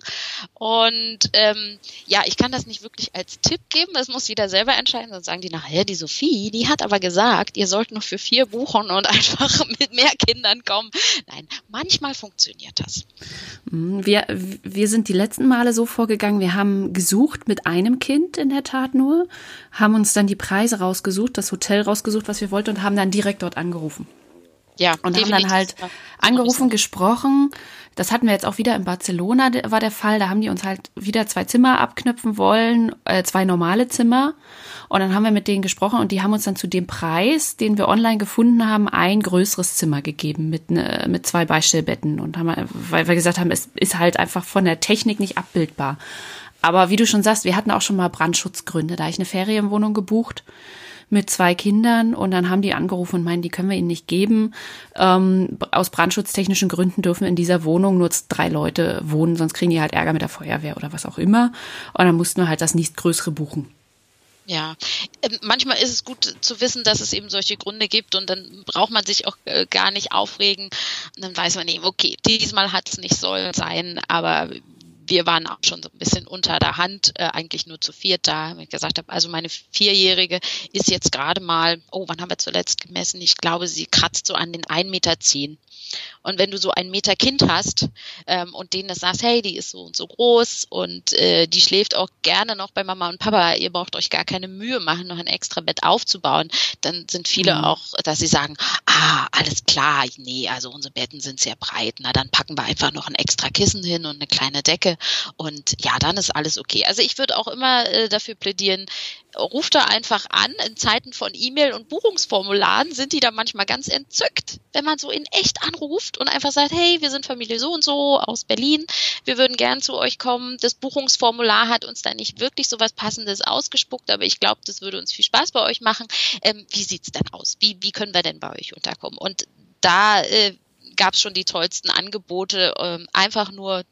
Und ähm, ja, ich kann das nicht wirklich als Tipp geben geben, das muss jeder selber entscheiden. Sonst sagen die nachher, die Sophie, die hat aber gesagt, ihr sollt nur für vier buchen und einfach mit mehr Kindern kommen. Nein, manchmal funktioniert das. Mhm, wir, wir sind die letzten Male so vorgegangen, wir haben gesucht mit einem Kind in der Tat nur, haben uns dann die Preise rausgesucht, das Hotel rausgesucht, was wir wollten und haben dann direkt dort angerufen. Ja, und haben dann halt angerufen, gesprochen. Das hatten wir jetzt auch wieder in Barcelona, war der Fall. Da haben die uns halt wieder zwei Zimmer abknüpfen wollen, äh, zwei normale Zimmer. Und dann haben wir mit denen gesprochen und die haben uns dann zu dem Preis, den wir online gefunden haben, ein größeres Zimmer gegeben mit, ne, mit zwei Beistellbetten. Und haben, weil wir gesagt haben, es ist halt einfach von der Technik nicht abbildbar. Aber wie du schon sagst, wir hatten auch schon mal Brandschutzgründe. Da habe ich eine Ferienwohnung gebucht mit zwei Kindern und dann haben die angerufen und meinen, die können wir ihnen nicht geben. Ähm, aus brandschutztechnischen Gründen dürfen in dieser Wohnung nur drei Leute wohnen, sonst kriegen die halt Ärger mit der Feuerwehr oder was auch immer. Und dann mussten wir halt das nächstgrößere buchen. Ja, ähm, manchmal ist es gut zu wissen, dass es eben solche Gründe gibt und dann braucht man sich auch äh, gar nicht aufregen. Und dann weiß man eben, okay, diesmal hat es nicht sollen sein, aber wir waren auch schon so ein bisschen unter der Hand, äh, eigentlich nur zu viert da. Wenn ich gesagt habe, also meine Vierjährige ist jetzt gerade mal, oh, wann haben wir zuletzt gemessen? Ich glaube, sie kratzt so an den 1,10 Meter. Und wenn du so ein Meter Kind hast ähm, und denen das sagst, hey, die ist so und so groß und äh, die schläft auch gerne noch bei Mama und Papa, ihr braucht euch gar keine Mühe machen, noch ein extra Bett aufzubauen, dann sind viele mhm. auch, dass sie sagen, ah, alles klar, nee, also unsere Betten sind sehr breit, na dann packen wir einfach noch ein extra Kissen hin und eine kleine Decke und ja, dann ist alles okay. Also ich würde auch immer äh, dafür plädieren, ruft da einfach an. In Zeiten von E-Mail und Buchungsformularen sind die da manchmal ganz entzückt, wenn man so in echt anruft und einfach sagt, hey, wir sind Familie so und so aus Berlin, wir würden gern zu euch kommen. Das Buchungsformular hat uns da nicht wirklich so was Passendes ausgespuckt, aber ich glaube, das würde uns viel Spaß bei euch machen. Ähm, wie sieht's denn aus? Wie, wie können wir denn bei euch unterkommen? Und da äh, gab es schon die tollsten Angebote, ähm, einfach nur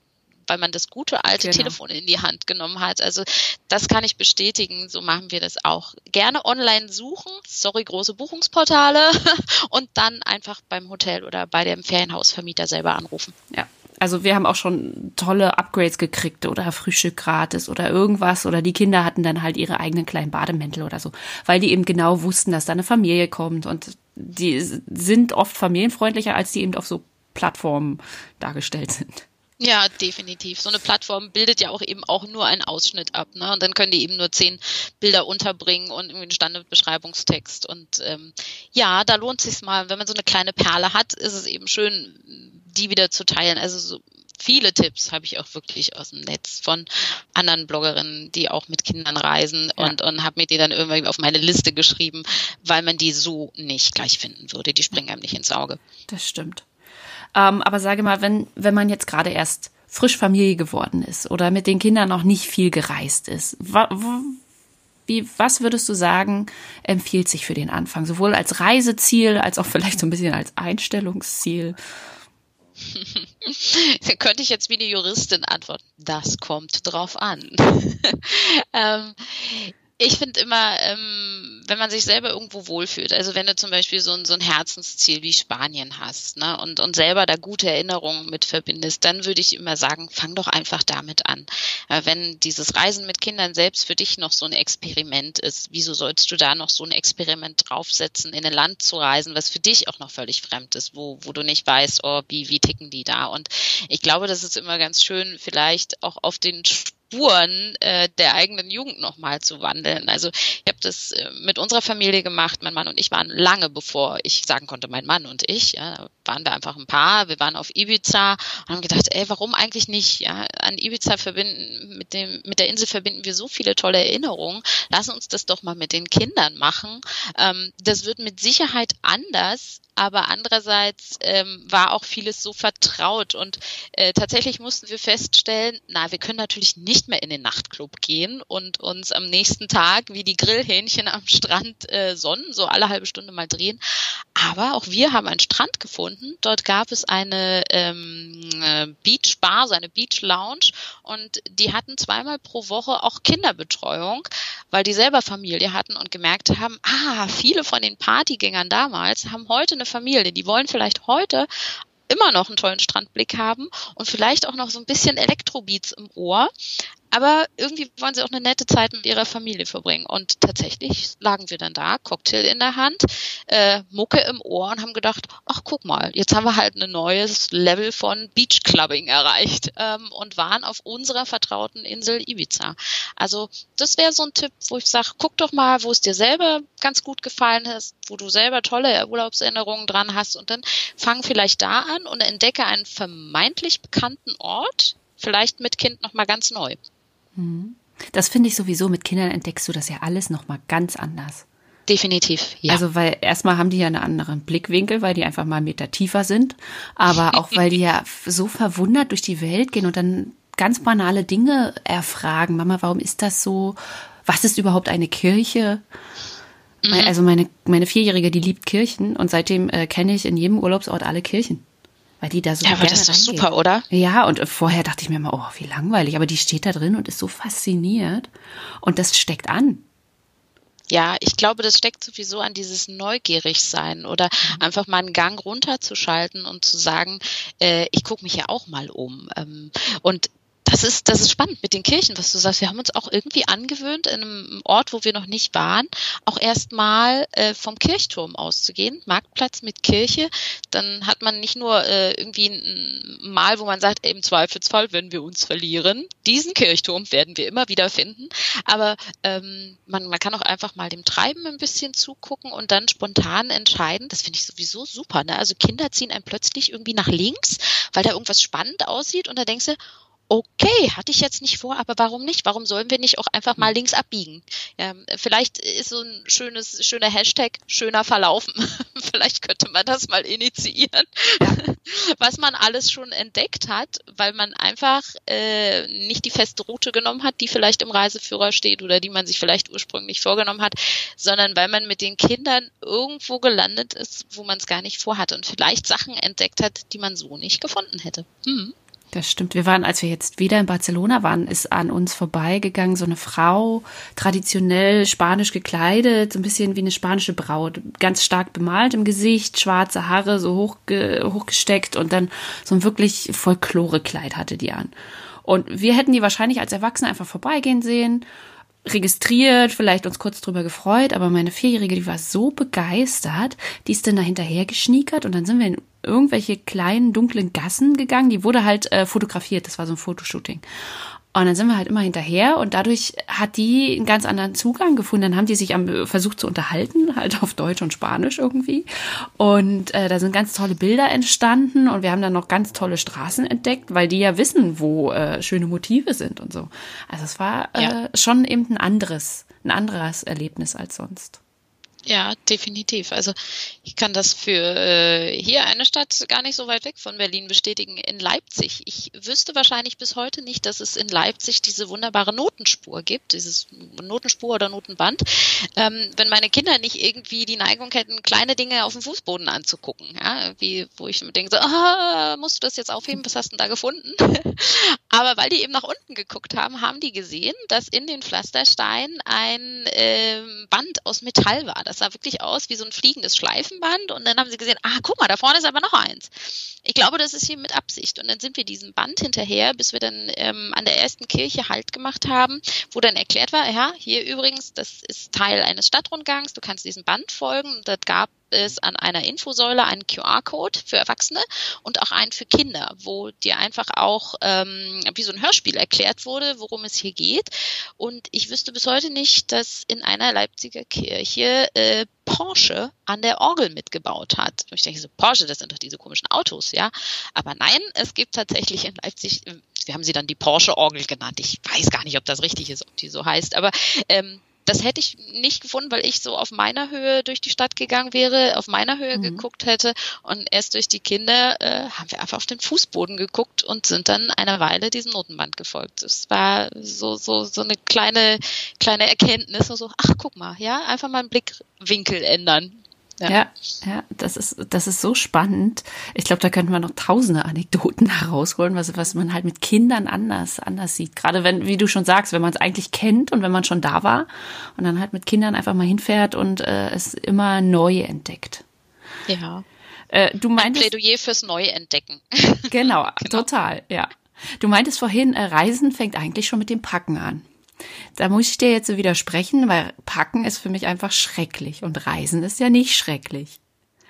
weil man das gute alte genau. Telefon in die Hand genommen hat. Also das kann ich bestätigen. So machen wir das auch. Gerne online suchen, sorry, große Buchungsportale und dann einfach beim Hotel oder bei dem Ferienhausvermieter selber anrufen. Ja. Also wir haben auch schon tolle Upgrades gekriegt oder Frühstück gratis oder irgendwas oder die Kinder hatten dann halt ihre eigenen kleinen Bademäntel oder so, weil die eben genau wussten, dass da eine Familie kommt und die sind oft familienfreundlicher, als die eben auf so Plattformen dargestellt sind. Ja, definitiv. So eine Plattform bildet ja auch eben auch nur einen Ausschnitt ab, ne? Und dann können die eben nur zehn Bilder unterbringen und irgendwie einen Standardbeschreibungstext. Und ähm, ja, da lohnt sich mal, wenn man so eine kleine Perle hat, ist es eben schön, die wieder zu teilen. Also so viele Tipps habe ich auch wirklich aus dem Netz von anderen Bloggerinnen, die auch mit Kindern reisen ja. und, und habe mir die dann irgendwie auf meine Liste geschrieben, weil man die so nicht gleich finden würde. Die springen einem nicht ins Auge. Das stimmt. Ähm, aber sage mal, wenn, wenn man jetzt gerade erst frisch Familie geworden ist oder mit den Kindern noch nicht viel gereist ist, wa, wie, was würdest du sagen, empfiehlt sich für den Anfang? Sowohl als Reiseziel als auch vielleicht so ein bisschen als Einstellungsziel? da könnte ich jetzt wie eine Juristin antworten. Das kommt drauf an. ähm, ich finde immer, ähm, wenn man sich selber irgendwo wohlfühlt, also wenn du zum Beispiel so ein, so ein Herzensziel wie Spanien hast ne, und, und selber da gute Erinnerungen mit verbindest, dann würde ich immer sagen, fang doch einfach damit an. Äh, wenn dieses Reisen mit Kindern selbst für dich noch so ein Experiment ist, wieso sollst du da noch so ein Experiment draufsetzen, in ein Land zu reisen, was für dich auch noch völlig fremd ist, wo, wo du nicht weißt, oh, wie, wie ticken die da? Und ich glaube, das ist immer ganz schön, vielleicht auch auf den Spuren äh, der eigenen Jugend nochmal zu wandeln. Also ich habe das äh, mit unserer Familie gemacht. Mein Mann und ich waren lange bevor ich sagen konnte, mein Mann und ich, ja, waren wir einfach ein Paar. Wir waren auf Ibiza und haben gedacht, ey, warum eigentlich nicht? Ja, an Ibiza verbinden mit dem mit der Insel verbinden wir so viele tolle Erinnerungen. Lassen uns das doch mal mit den Kindern machen. Ähm, das wird mit Sicherheit anders aber andererseits ähm, war auch vieles so vertraut und äh, tatsächlich mussten wir feststellen, na, wir können natürlich nicht mehr in den Nachtclub gehen und uns am nächsten Tag wie die Grillhähnchen am Strand äh, sonnen, so alle halbe Stunde mal drehen. Aber auch wir haben einen Strand gefunden. Dort gab es eine ähm, äh, Beach Bar, so eine Beach Lounge und die hatten zweimal pro Woche auch Kinderbetreuung, weil die selber Familie hatten und gemerkt haben, ah, viele von den Partygängern damals haben heute eine eine Familie, die wollen vielleicht heute immer noch einen tollen Strandblick haben und vielleicht auch noch so ein bisschen Elektrobeats im Ohr, aber irgendwie wollen sie auch eine nette Zeit mit ihrer Familie verbringen. Und tatsächlich lagen wir dann da, Cocktail in der Hand, äh, Mucke im Ohr und haben gedacht, ach guck mal, jetzt haben wir halt ein neues Level von Beachclubbing erreicht ähm, und waren auf unserer vertrauten Insel Ibiza. Also das wäre so ein Tipp, wo ich sage, guck doch mal, wo es dir selber ganz gut gefallen hat, wo du selber tolle Urlaubserinnerungen dran hast und dann fang vielleicht da an und entdecke einen vermeintlich bekannten Ort, vielleicht mit Kind nochmal ganz neu. Mhm. Das finde ich sowieso, mit Kindern entdeckst du das ja alles nochmal ganz anders. Definitiv, ja. Also, weil erstmal haben die ja einen anderen Blickwinkel, weil die einfach mal einen Meter tiefer sind, aber auch weil die ja so verwundert durch die Welt gehen und dann ganz banale Dinge erfragen. Mama, warum ist das so? Was ist überhaupt eine Kirche? Mhm. Also meine, meine Vierjährige, die liebt Kirchen und seitdem äh, kenne ich in jedem Urlaubsort alle Kirchen weil die da so Ja, aber das ist doch super, oder? Ja, und vorher dachte ich mir immer, oh, wie langweilig, aber die steht da drin und ist so fasziniert und das steckt an. Ja, ich glaube, das steckt sowieso an dieses Neugierigsein oder mhm. einfach mal einen Gang runterzuschalten und zu sagen, äh, ich gucke mich ja auch mal um. Ähm, und das ist, das ist spannend mit den Kirchen, was du sagst. Wir haben uns auch irgendwie angewöhnt, in einem Ort, wo wir noch nicht waren, auch erstmal äh, vom Kirchturm auszugehen. Marktplatz mit Kirche. Dann hat man nicht nur äh, irgendwie ein Mal, wo man sagt, im Zweifelsfall, wenn wir uns verlieren, diesen Kirchturm werden wir immer wieder finden. Aber ähm, man, man kann auch einfach mal dem Treiben ein bisschen zugucken und dann spontan entscheiden. Das finde ich sowieso super. Ne? Also Kinder ziehen einen plötzlich irgendwie nach links, weil da irgendwas spannend aussieht und da denkst du, okay, hatte ich jetzt nicht vor, aber warum nicht? Warum sollen wir nicht auch einfach mal hm. links abbiegen? Ja, vielleicht ist so ein schönes, schöner Hashtag schöner verlaufen. vielleicht könnte man das mal initiieren, was man alles schon entdeckt hat, weil man einfach äh, nicht die feste Route genommen hat, die vielleicht im Reiseführer steht oder die man sich vielleicht ursprünglich vorgenommen hat, sondern weil man mit den Kindern irgendwo gelandet ist, wo man es gar nicht vorhat und vielleicht Sachen entdeckt hat, die man so nicht gefunden hätte. Hm. Das stimmt. Wir waren, als wir jetzt wieder in Barcelona waren, ist an uns vorbeigegangen so eine Frau, traditionell spanisch gekleidet, so ein bisschen wie eine spanische Braut, ganz stark bemalt im Gesicht, schwarze Haare so hochge hochgesteckt und dann so ein wirklich Folklore-Kleid hatte die an. Und wir hätten die wahrscheinlich als Erwachsene einfach vorbeigehen sehen registriert, vielleicht uns kurz drüber gefreut, aber meine Vierjährige, die war so begeistert, die ist dann da hinterher geschniekert und dann sind wir in irgendwelche kleinen dunklen Gassen gegangen. Die wurde halt äh, fotografiert, das war so ein Fotoshooting. Und dann sind wir halt immer hinterher und dadurch hat die einen ganz anderen Zugang gefunden. Dann haben die sich am, versucht zu unterhalten, halt auf Deutsch und Spanisch irgendwie. Und äh, da sind ganz tolle Bilder entstanden und wir haben dann noch ganz tolle Straßen entdeckt, weil die ja wissen, wo äh, schöne Motive sind und so. Also es war äh, ja. schon eben ein anderes, ein anderes Erlebnis als sonst. Ja, definitiv. Also ich kann das für äh, hier eine Stadt gar nicht so weit weg von Berlin bestätigen. In Leipzig. Ich wüsste wahrscheinlich bis heute nicht, dass es in Leipzig diese wunderbare Notenspur gibt, dieses Notenspur oder Notenband. Ähm, wenn meine Kinder nicht irgendwie die Neigung hätten, kleine Dinge auf dem Fußboden anzugucken, ja, wie wo ich mir denke, so, ah, musst du das jetzt aufheben? Was hast du denn da gefunden? Aber weil die eben nach unten geguckt haben, haben die gesehen, dass in den Pflastersteinen ein äh, Band aus Metall war. Das das sah wirklich aus wie so ein fliegendes Schleifenband. Und dann haben sie gesehen, ah, guck mal, da vorne ist aber noch eins. Ich glaube, das ist hier mit Absicht. Und dann sind wir diesem Band hinterher, bis wir dann ähm, an der ersten Kirche Halt gemacht haben, wo dann erklärt war, ja, hier übrigens, das ist Teil eines Stadtrundgangs, du kannst diesem Band folgen. Und das gab es an einer Infosäule einen QR-Code für Erwachsene und auch einen für Kinder, wo dir einfach auch ähm, wie so ein Hörspiel erklärt wurde, worum es hier geht. Und ich wüsste bis heute nicht, dass in einer Leipziger Kirche äh, Porsche an der Orgel mitgebaut hat. Und ich denke so, Porsche, das sind doch diese komischen Autos, ja. Aber nein, es gibt tatsächlich in Leipzig, wir haben sie dann die Porsche-Orgel genannt. Ich weiß gar nicht, ob das richtig ist, ob die so heißt, aber ähm, das hätte ich nicht gefunden, weil ich so auf meiner Höhe durch die Stadt gegangen wäre, auf meiner Höhe mhm. geguckt hätte und erst durch die Kinder äh, haben wir einfach auf den Fußboden geguckt und sind dann eine Weile diesem Notenband gefolgt. Es war so so so eine kleine kleine Erkenntnis, so ach guck mal, ja, einfach mal einen Blickwinkel ändern. Ja. ja, ja, das ist, das ist so spannend. Ich glaube, da könnte man noch tausende Anekdoten herausholen, was, was man halt mit Kindern anders, anders sieht. Gerade wenn, wie du schon sagst, wenn man es eigentlich kennt und wenn man schon da war und dann halt mit Kindern einfach mal hinfährt und äh, es immer neu entdeckt. Ja. Äh, du meintest, Ein Plädoyer fürs Neuentdecken. Genau, genau, total, ja. Du meintest vorhin, äh, Reisen fängt eigentlich schon mit dem Packen an. Da muss ich dir jetzt so widersprechen, weil Packen ist für mich einfach schrecklich und Reisen ist ja nicht schrecklich.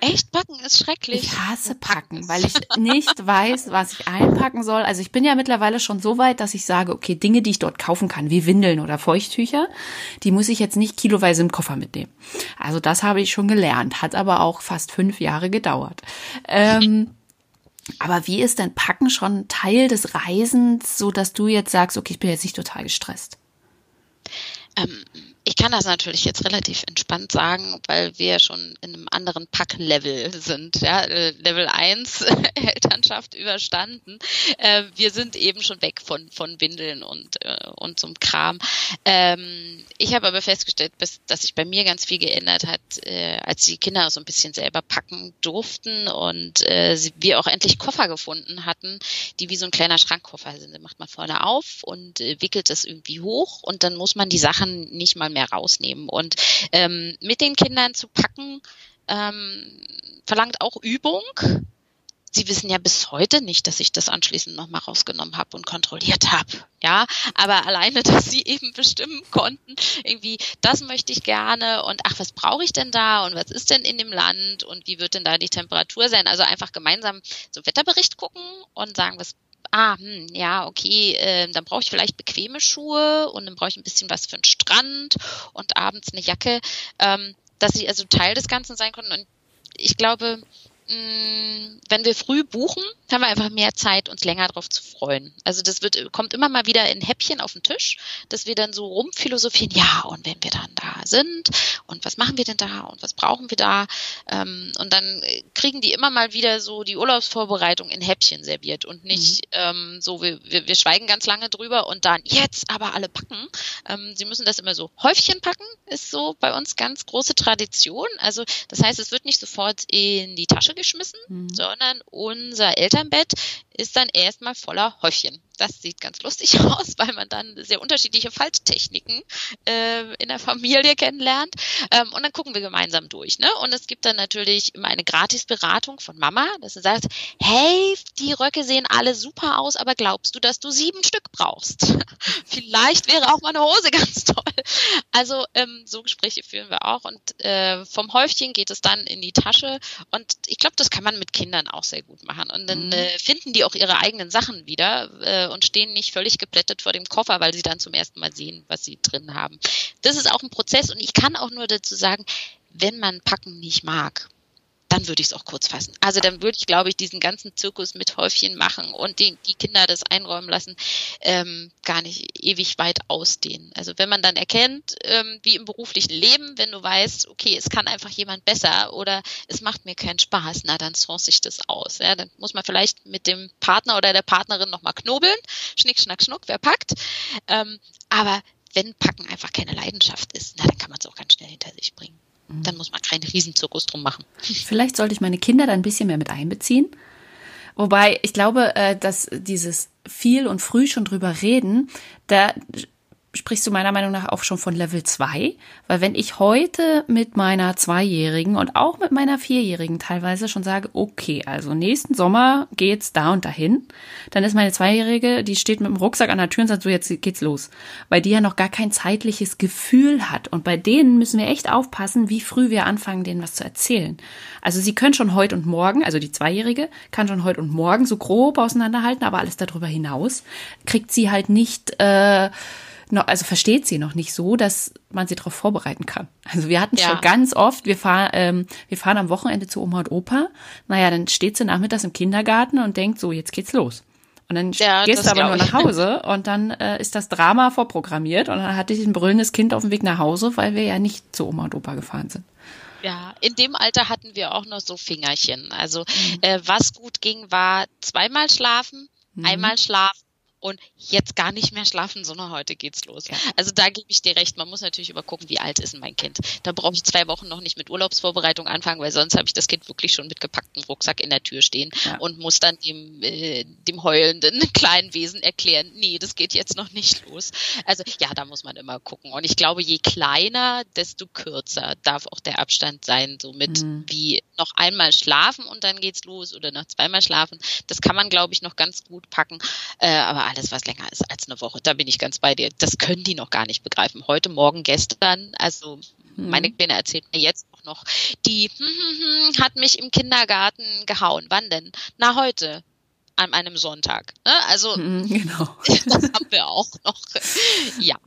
Echt, Packen ist schrecklich. Ich hasse Packen, weil ich nicht weiß, was ich einpacken soll. Also ich bin ja mittlerweile schon so weit, dass ich sage, okay, Dinge, die ich dort kaufen kann, wie Windeln oder Feuchttücher, die muss ich jetzt nicht kiloweise im Koffer mitnehmen. Also das habe ich schon gelernt, hat aber auch fast fünf Jahre gedauert. Ähm, aber wie ist denn Packen schon Teil des Reisens, so dass du jetzt sagst, okay, ich bin jetzt nicht total gestresst? Ähm, ich kann das natürlich jetzt relativ entspannt sagen, weil wir schon in einem anderen Packlevel sind. Ja, äh, Level 1 Elternschaft überstanden. Äh, wir sind eben schon weg von, von Windeln und, äh, und zum Kram. Ähm, ich habe aber festgestellt, dass sich bei mir ganz viel geändert hat, als die Kinder so ein bisschen selber packen durften und wir auch endlich Koffer gefunden hatten, die wie so ein kleiner Schrankkoffer sind. Den macht man vorne auf und wickelt das irgendwie hoch und dann muss man die Sachen nicht mal mehr rausnehmen. Und ähm, mit den Kindern zu packen, ähm, verlangt auch Übung. Sie wissen ja bis heute nicht, dass ich das anschließend nochmal rausgenommen habe und kontrolliert habe. Ja, aber alleine, dass sie eben bestimmen konnten, irgendwie, das möchte ich gerne und ach, was brauche ich denn da und was ist denn in dem Land und wie wird denn da die Temperatur sein? Also einfach gemeinsam so Wetterbericht gucken und sagen, was ah, hm, ja, okay, äh, dann brauche ich vielleicht bequeme Schuhe und dann brauche ich ein bisschen was für den Strand und abends eine Jacke, ähm, dass sie also Teil des Ganzen sein konnten. Und ich glaube, wenn wir früh buchen, haben wir einfach mehr Zeit, uns länger darauf zu freuen. Also das wird, kommt immer mal wieder in Häppchen auf den Tisch, dass wir dann so rumphilosophieren, ja, und wenn wir dann da sind, und was machen wir denn da, und was brauchen wir da? Ähm, und dann kriegen die immer mal wieder so die Urlaubsvorbereitung in Häppchen serviert und nicht mhm. ähm, so, wir, wir, wir schweigen ganz lange drüber und dann jetzt aber alle packen. Ähm, sie müssen das immer so Häufchen packen, ist so bei uns ganz große Tradition. Also das heißt, es wird nicht sofort in die Tasche geschmissen, mhm. sondern unser Elternbett ist dann erstmal voller Häufchen. Das sieht ganz lustig aus, weil man dann sehr unterschiedliche Falttechniken äh, in der Familie kennenlernt. Ähm, und dann gucken wir gemeinsam durch. Ne? Und es gibt dann natürlich immer eine Gratisberatung von Mama, dass sie sagt, hey, die Röcke sehen alle super aus, aber glaubst du, dass du sieben Stück brauchst? Vielleicht wäre auch mal eine Hose ganz toll. Also ähm, so Gespräche führen wir auch. Und äh, vom Häufchen geht es dann in die Tasche. Und ich glaube, das kann man mit Kindern auch sehr gut machen. Und dann mhm. äh, finden die auch ihre eigenen Sachen wieder. Äh, äh, und stehen nicht völlig geplättet vor dem Koffer, weil sie dann zum ersten Mal sehen, was sie drin haben. Das ist auch ein Prozess und ich kann auch nur dazu sagen, wenn man Packen nicht mag, dann würde ich es auch kurz fassen. Also dann würde ich, glaube ich, diesen ganzen Zirkus mit Häufchen machen und die, die Kinder das einräumen lassen, ähm, gar nicht ewig weit ausdehnen. Also wenn man dann erkennt, ähm, wie im beruflichen Leben, wenn du weißt, okay, es kann einfach jemand besser oder es macht mir keinen Spaß, na dann source ich das aus. Ja, dann muss man vielleicht mit dem Partner oder der Partnerin nochmal knobeln, schnick, schnack, schnuck, wer packt. Ähm, aber wenn Packen einfach keine Leidenschaft ist, na dann kann man es auch ganz schnell hinter sich bringen. Dann muss man keinen Riesenzirkus drum machen. Vielleicht sollte ich meine Kinder da ein bisschen mehr mit einbeziehen. Wobei ich glaube, äh, dass dieses viel und früh schon drüber reden, da sprichst du meiner Meinung nach auch schon von Level 2, weil wenn ich heute mit meiner Zweijährigen und auch mit meiner Vierjährigen teilweise schon sage, okay, also nächsten Sommer geht's da und dahin, dann ist meine Zweijährige, die steht mit dem Rucksack an der Tür und sagt so, jetzt geht's los, weil die ja noch gar kein zeitliches Gefühl hat. Und bei denen müssen wir echt aufpassen, wie früh wir anfangen, denen was zu erzählen. Also sie können schon heute und morgen, also die Zweijährige kann schon heute und morgen so grob auseinanderhalten, aber alles darüber hinaus kriegt sie halt nicht äh, noch, also versteht sie noch nicht so, dass man sie darauf vorbereiten kann. Also wir hatten ja. schon ganz oft, wir fahren, ähm, wir fahren am Wochenende zu Oma und Opa. Naja, dann steht sie nachmittags im Kindergarten und denkt, so, jetzt geht's los. Und dann ja, gehst du aber nur nach Hause und dann äh, ist das Drama vorprogrammiert und dann hatte ich ein brüllendes Kind auf dem Weg nach Hause, weil wir ja nicht zu Oma und Opa gefahren sind. Ja, in dem Alter hatten wir auch noch so Fingerchen. Also mhm. äh, was gut ging, war zweimal schlafen, mhm. einmal schlafen und jetzt gar nicht mehr schlafen, sondern heute geht's los. Ja. Also da gebe ich dir recht. Man muss natürlich übergucken, wie alt ist denn mein Kind. Da brauche ich zwei Wochen noch nicht mit Urlaubsvorbereitung anfangen, weil sonst habe ich das Kind wirklich schon mit gepacktem Rucksack in der Tür stehen ja. und muss dann dem, äh, dem heulenden kleinen Wesen erklären, nee, das geht jetzt noch nicht los. Also ja, da muss man immer gucken. Und ich glaube, je kleiner, desto kürzer darf auch der Abstand sein, so mit mhm. wie noch einmal schlafen und dann geht's los oder noch zweimal schlafen. Das kann man, glaube ich, noch ganz gut packen. Äh, aber alles, was länger ist als eine Woche, da bin ich ganz bei dir. Das können die noch gar nicht begreifen. Heute, morgen, gestern, also mhm. meine Kleine erzählt mir jetzt auch noch, die hm, hm, hm, hat mich im Kindergarten gehauen. Wann denn? Na, heute an einem Sonntag. Ne? Also mhm, genau. das haben wir auch noch. Ja.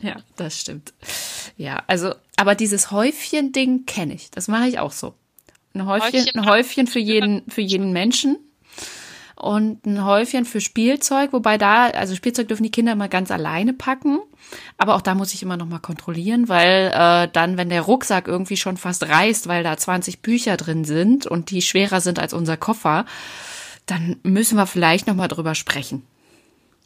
Ja, das stimmt. Ja, also, aber dieses Häufchen-Ding kenne ich. Das mache ich auch so. Ein Häufchen, Häufchen, ein Häufchen für jeden, für jeden Menschen und ein Häufchen für Spielzeug, wobei da, also Spielzeug dürfen die Kinder immer ganz alleine packen. Aber auch da muss ich immer noch mal kontrollieren, weil äh, dann, wenn der Rucksack irgendwie schon fast reißt, weil da 20 Bücher drin sind und die schwerer sind als unser Koffer, dann müssen wir vielleicht noch mal drüber sprechen.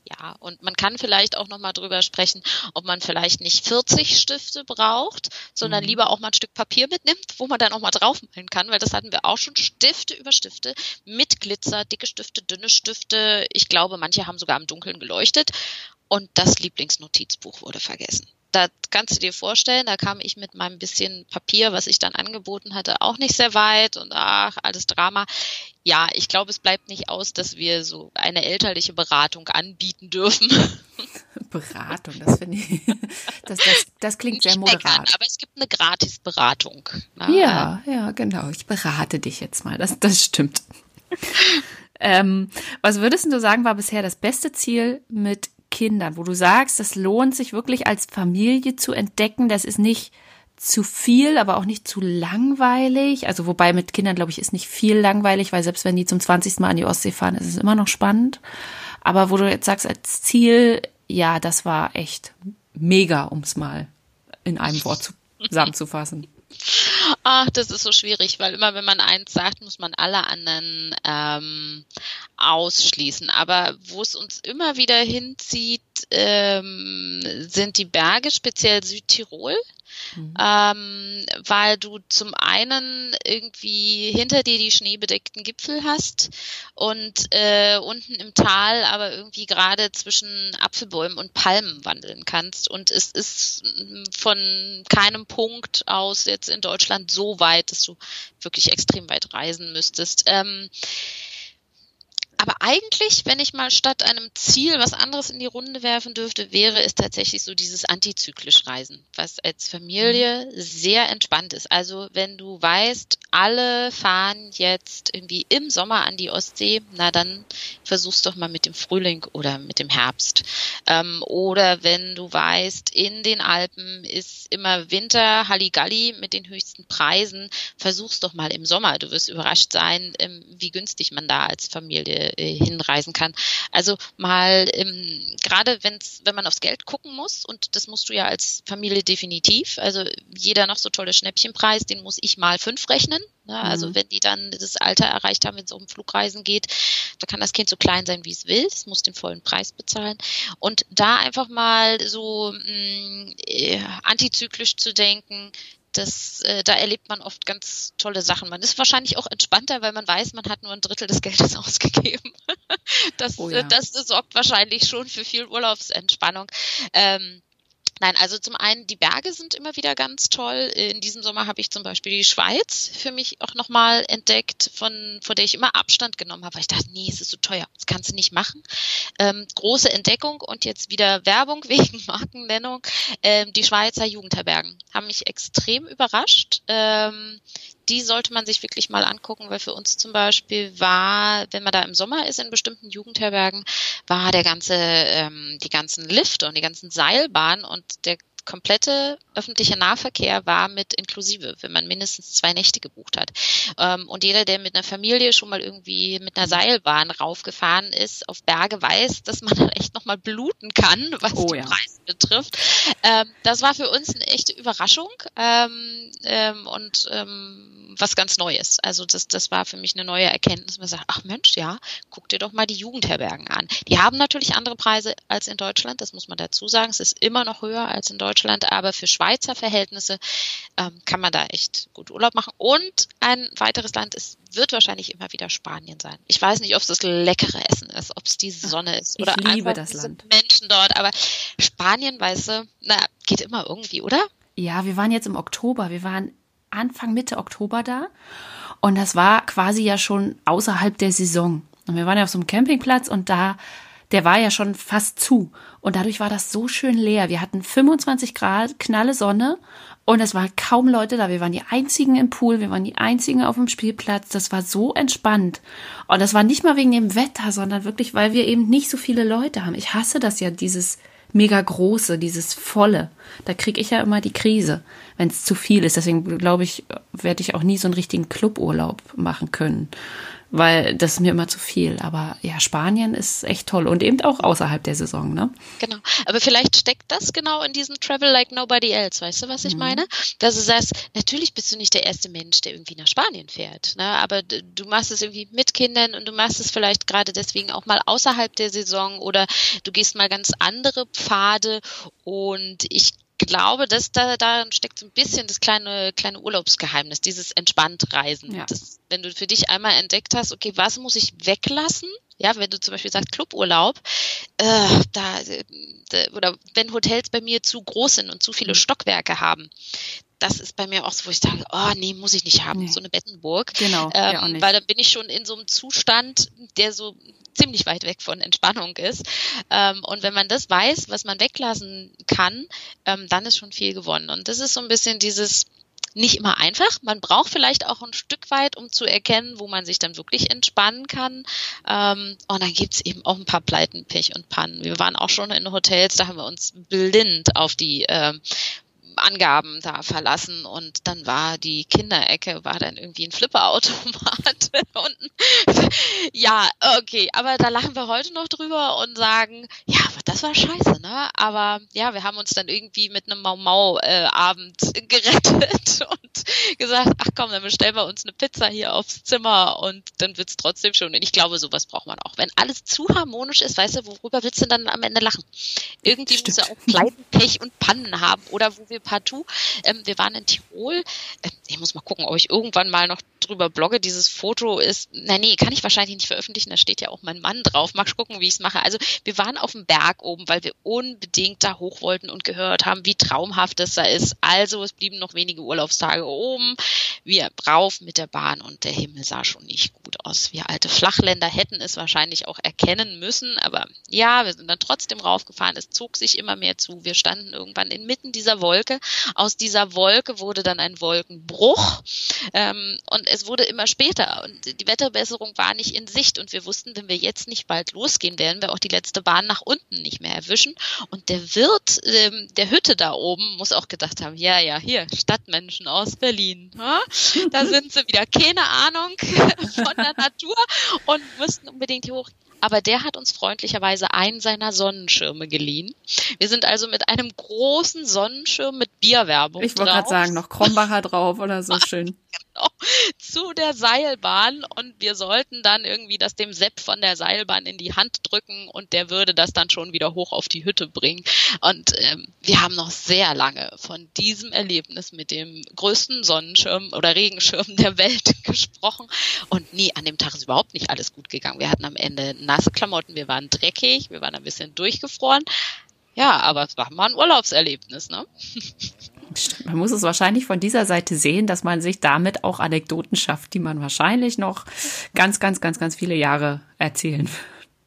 Ja, und man kann vielleicht auch nochmal drüber sprechen, ob man vielleicht nicht 40 Stifte braucht, sondern mhm. lieber auch mal ein Stück Papier mitnimmt, wo man dann auch mal draufmalen kann, weil das hatten wir auch schon. Stifte über Stifte mit Glitzer, dicke Stifte, dünne Stifte. Ich glaube, manche haben sogar im Dunkeln geleuchtet. Und das Lieblingsnotizbuch wurde vergessen da kannst du dir vorstellen, da kam ich mit meinem bisschen Papier, was ich dann angeboten hatte, auch nicht sehr weit und ach, alles Drama. Ja, ich glaube, es bleibt nicht aus, dass wir so eine elterliche Beratung anbieten dürfen. Beratung, das finde ich, das, das, das klingt sehr moderat. An, aber es gibt eine Gratisberatung. Ne? Ja, ja, genau. Ich berate dich jetzt mal. Das, das stimmt. ähm, was würdest du sagen, war bisher das beste Ziel mit Kindern, wo du sagst, das lohnt sich wirklich als Familie zu entdecken. Das ist nicht zu viel, aber auch nicht zu langweilig. Also wobei mit Kindern, glaube ich, ist nicht viel langweilig, weil selbst wenn die zum 20. Mal an die Ostsee fahren, ist es immer noch spannend. Aber wo du jetzt sagst, als Ziel, ja, das war echt mega, um es mal in einem Wort zusammenzufassen. Ach, das ist so schwierig, weil immer wenn man eins sagt, muss man alle anderen ähm, ausschließen. Aber wo es uns immer wieder hinzieht, ähm, sind die Berge, speziell Südtirol. Mhm. Ähm, weil du zum einen irgendwie hinter dir die schneebedeckten Gipfel hast und äh, unten im Tal aber irgendwie gerade zwischen Apfelbäumen und Palmen wandeln kannst. Und es ist von keinem Punkt aus jetzt in Deutschland so weit, dass du wirklich extrem weit reisen müsstest. Ähm, aber eigentlich, wenn ich mal statt einem Ziel was anderes in die Runde werfen dürfte, wäre es tatsächlich so dieses antizyklisch Reisen, was als Familie sehr entspannt ist. Also wenn du weißt, alle fahren jetzt irgendwie im Sommer an die Ostsee, na dann versuch's doch mal mit dem Frühling oder mit dem Herbst. Ähm, oder wenn du weißt, in den Alpen ist immer Winter, Halligalli mit den höchsten Preisen, versuch's doch mal im Sommer. Du wirst überrascht sein, ähm, wie günstig man da als Familie äh, hinreisen kann. Also mal ähm, gerade wenn's, wenn man aufs Geld gucken muss und das musst du ja als Familie definitiv. Also jeder noch so tolle Schnäppchenpreis, den muss ich mal fünf rechnen. Ne? Also mhm. wenn die dann das Alter erreicht haben, wenn es um Flugreisen geht, da kann das Kind so klein sein, wie es will. Es muss den vollen Preis bezahlen. Und da einfach mal so mh, mm, äh, antizyklisch zu denken, das, äh, da erlebt man oft ganz tolle Sachen. Man ist wahrscheinlich auch entspannter, weil man weiß, man hat nur ein Drittel des Geldes ausgegeben. das, oh ja. das sorgt wahrscheinlich schon für viel Urlaubsentspannung. Ähm, Nein, also zum einen, die Berge sind immer wieder ganz toll. In diesem Sommer habe ich zum Beispiel die Schweiz für mich auch nochmal entdeckt, von, vor der ich immer Abstand genommen habe, weil ich dachte, nee, es ist so teuer, das kannst du nicht machen. Ähm, große Entdeckung und jetzt wieder Werbung wegen Markennennung. Ähm, die Schweizer Jugendherbergen haben mich extrem überrascht. Ähm, die sollte man sich wirklich mal angucken, weil für uns zum Beispiel war, wenn man da im Sommer ist in bestimmten Jugendherbergen, war der ganze, ähm, die ganzen Lifte und die ganzen Seilbahnen und der komplette öffentliche Nahverkehr war mit inklusive, wenn man mindestens zwei Nächte gebucht hat. Ähm, und jeder, der mit einer Familie schon mal irgendwie mit einer Seilbahn raufgefahren ist auf Berge, weiß, dass man dann echt nochmal bluten kann, was oh, die ja. Preise betrifft. Ähm, das war für uns eine echte Überraschung ähm, und was ganz Neues. Also das, das war für mich eine neue Erkenntnis. Man sagt, ach Mensch, ja, guck dir doch mal die Jugendherbergen an. Die haben natürlich andere Preise als in Deutschland, das muss man dazu sagen. Es ist immer noch höher als in Deutschland, aber für Schweizer Verhältnisse ähm, kann man da echt gut Urlaub machen. Und ein weiteres Land ist, wird wahrscheinlich immer wieder Spanien sein. Ich weiß nicht, ob es das leckere Essen ist, ob es die Sonne ist oder ich liebe das Land. Menschen dort, aber Spanien, weißt du, na, geht immer irgendwie, oder? Ja, wir waren jetzt im Oktober, wir waren Anfang, Mitte Oktober da und das war quasi ja schon außerhalb der Saison. Und wir waren ja auf so einem Campingplatz und da der war ja schon fast zu. Und dadurch war das so schön leer. Wir hatten 25 Grad, knalle Sonne und es waren kaum Leute da. Wir waren die einzigen im Pool, wir waren die einzigen auf dem Spielplatz. Das war so entspannt. Und das war nicht mal wegen dem Wetter, sondern wirklich, weil wir eben nicht so viele Leute haben. Ich hasse das ja, dieses mega große, dieses volle. Da kriege ich ja immer die Krise, wenn es zu viel ist. Deswegen glaube ich, werde ich auch nie so einen richtigen Cluburlaub machen können weil das ist mir immer zu viel. Aber ja, Spanien ist echt toll und eben auch außerhalb der Saison, ne? Genau. Aber vielleicht steckt das genau in diesem Travel like nobody else. Weißt du, was ich mhm. meine? Dass du sagst, natürlich bist du nicht der erste Mensch, der irgendwie nach Spanien fährt, ne? Aber du machst es irgendwie mit Kindern und du machst es vielleicht gerade deswegen auch mal außerhalb der Saison oder du gehst mal ganz andere Pfade und ich glaube, dass da darin steckt so ein bisschen das kleine kleine Urlaubsgeheimnis, dieses entspannt Reisen. Ja. Das, wenn du für dich einmal entdeckt hast, okay, was muss ich weglassen? Ja, wenn du zum Beispiel sagst Cluburlaub, äh, da, da oder wenn Hotels bei mir zu groß sind und zu viele mhm. Stockwerke haben, das ist bei mir auch so, wo ich sage, oh nee, muss ich nicht haben, nee. so eine Bettenburg. Genau. Ähm, weil dann bin ich schon in so einem Zustand, der so ziemlich weit weg von Entspannung ist. Ähm, und wenn man das weiß, was man weglassen kann, ähm, dann ist schon viel gewonnen. Und das ist so ein bisschen dieses, nicht immer einfach. Man braucht vielleicht auch ein Stück weit, um zu erkennen, wo man sich dann wirklich entspannen kann. Ähm, und dann gibt's eben auch ein paar Pleiten, Pech und Pannen. Wir waren auch schon in Hotels, da haben wir uns blind auf die äh, Angaben da verlassen und dann war die Kinderecke, war dann irgendwie ein Flipperautomat unten. ja, okay, aber da lachen wir heute noch drüber und sagen, ja, das war scheiße, ne? Aber ja, wir haben uns dann irgendwie mit einem Mau-Mau-Abend gerettet und gesagt, ach komm, dann bestellen wir uns eine Pizza hier aufs Zimmer und dann wird's trotzdem schon. Und ich glaube, sowas braucht man auch. Wenn alles zu harmonisch ist, weißt du, worüber willst du denn dann am Ende lachen? Irgendwie Stimmt. muss er auch Pleiten, Pech und Pannen haben oder wo wir partout. Ähm, wir waren in Tirol. Ähm, ich muss mal gucken, ob ich irgendwann mal noch drüber blogge. Dieses Foto ist, na nee, kann ich wahrscheinlich nicht veröffentlichen. Da steht ja auch mein Mann drauf. Mal gucken, wie ich es mache. Also wir waren auf dem Berg oben, weil wir unbedingt da hoch wollten und gehört haben, wie traumhaft es da ist. Also es blieben noch wenige Urlaubstage oben. Wir rauf mit der Bahn und der Himmel sah schon nicht gut aus. Wir alte Flachländer hätten es wahrscheinlich auch erkennen müssen, aber ja, wir sind dann trotzdem raufgefahren. Es zog sich immer mehr zu. Wir standen irgendwann inmitten dieser Wolke. Aus dieser Wolke wurde dann ein Wolkenbruch ähm, und es wurde immer später und die Wetterbesserung war nicht in Sicht und wir wussten, wenn wir jetzt nicht bald losgehen, werden wir auch die letzte Bahn nach unten nicht mehr erwischen. Und der Wirt ähm, der Hütte da oben muss auch gedacht haben, ja, ja, hier, Stadtmenschen aus Berlin. Ja? Da sind sie wieder, keine Ahnung von der Natur und müssten unbedingt hier hoch aber der hat uns freundlicherweise einen seiner Sonnenschirme geliehen. Wir sind also mit einem großen Sonnenschirm mit Bierwerbung. Ich wollte gerade sagen, noch Krombacher drauf oder so schön. Genau, zu der Seilbahn und wir sollten dann irgendwie das dem Sepp von der Seilbahn in die Hand drücken und der würde das dann schon wieder hoch auf die Hütte bringen. Und ähm, wir haben noch sehr lange von diesem Erlebnis mit dem größten Sonnenschirm oder Regenschirm der Welt gesprochen. Und nie, an dem Tag ist überhaupt nicht alles gut gegangen. Wir hatten am Ende nasse Klamotten, wir waren dreckig, wir waren ein bisschen durchgefroren. Ja, aber es war mal ein Urlaubserlebnis, ne? Man muss es wahrscheinlich von dieser Seite sehen, dass man sich damit auch Anekdoten schafft, die man wahrscheinlich noch ganz, ganz, ganz, ganz viele Jahre erzählen wird.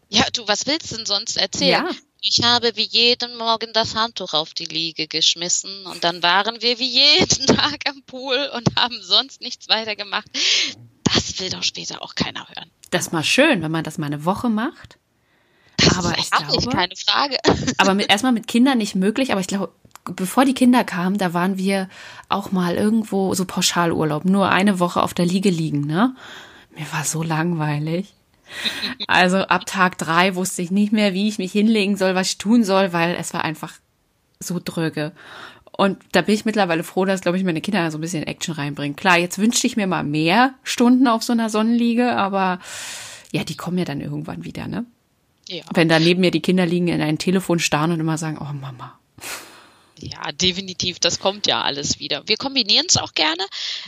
Ja, du, was willst du denn sonst erzählen? Ja. Ich habe wie jeden Morgen das Handtuch auf die Liege geschmissen und dann waren wir wie jeden Tag am Pool und haben sonst nichts weiter gemacht. Das will doch später auch keiner hören. Das ist mal schön, wenn man das mal eine Woche macht. Das aber ist ich glaube, keine Frage. Aber mit, erstmal mit Kindern nicht möglich, aber ich glaube, bevor die Kinder kamen, da waren wir auch mal irgendwo so Pauschalurlaub, nur eine Woche auf der Liege liegen, ne? Mir war so langweilig. Also ab Tag drei wusste ich nicht mehr, wie ich mich hinlegen soll, was ich tun soll, weil es war einfach so dröge. Und da bin ich mittlerweile froh, dass, glaube ich, meine Kinder so ein bisschen Action reinbringen. Klar, jetzt wünschte ich mir mal mehr Stunden auf so einer Sonnenliege, aber ja, die kommen ja dann irgendwann wieder, ne? Ja. Wenn da neben mir die Kinder liegen, in ein Telefon starren und immer sagen, oh Mama. Ja, definitiv. Das kommt ja alles wieder. Wir kombinieren es auch gerne,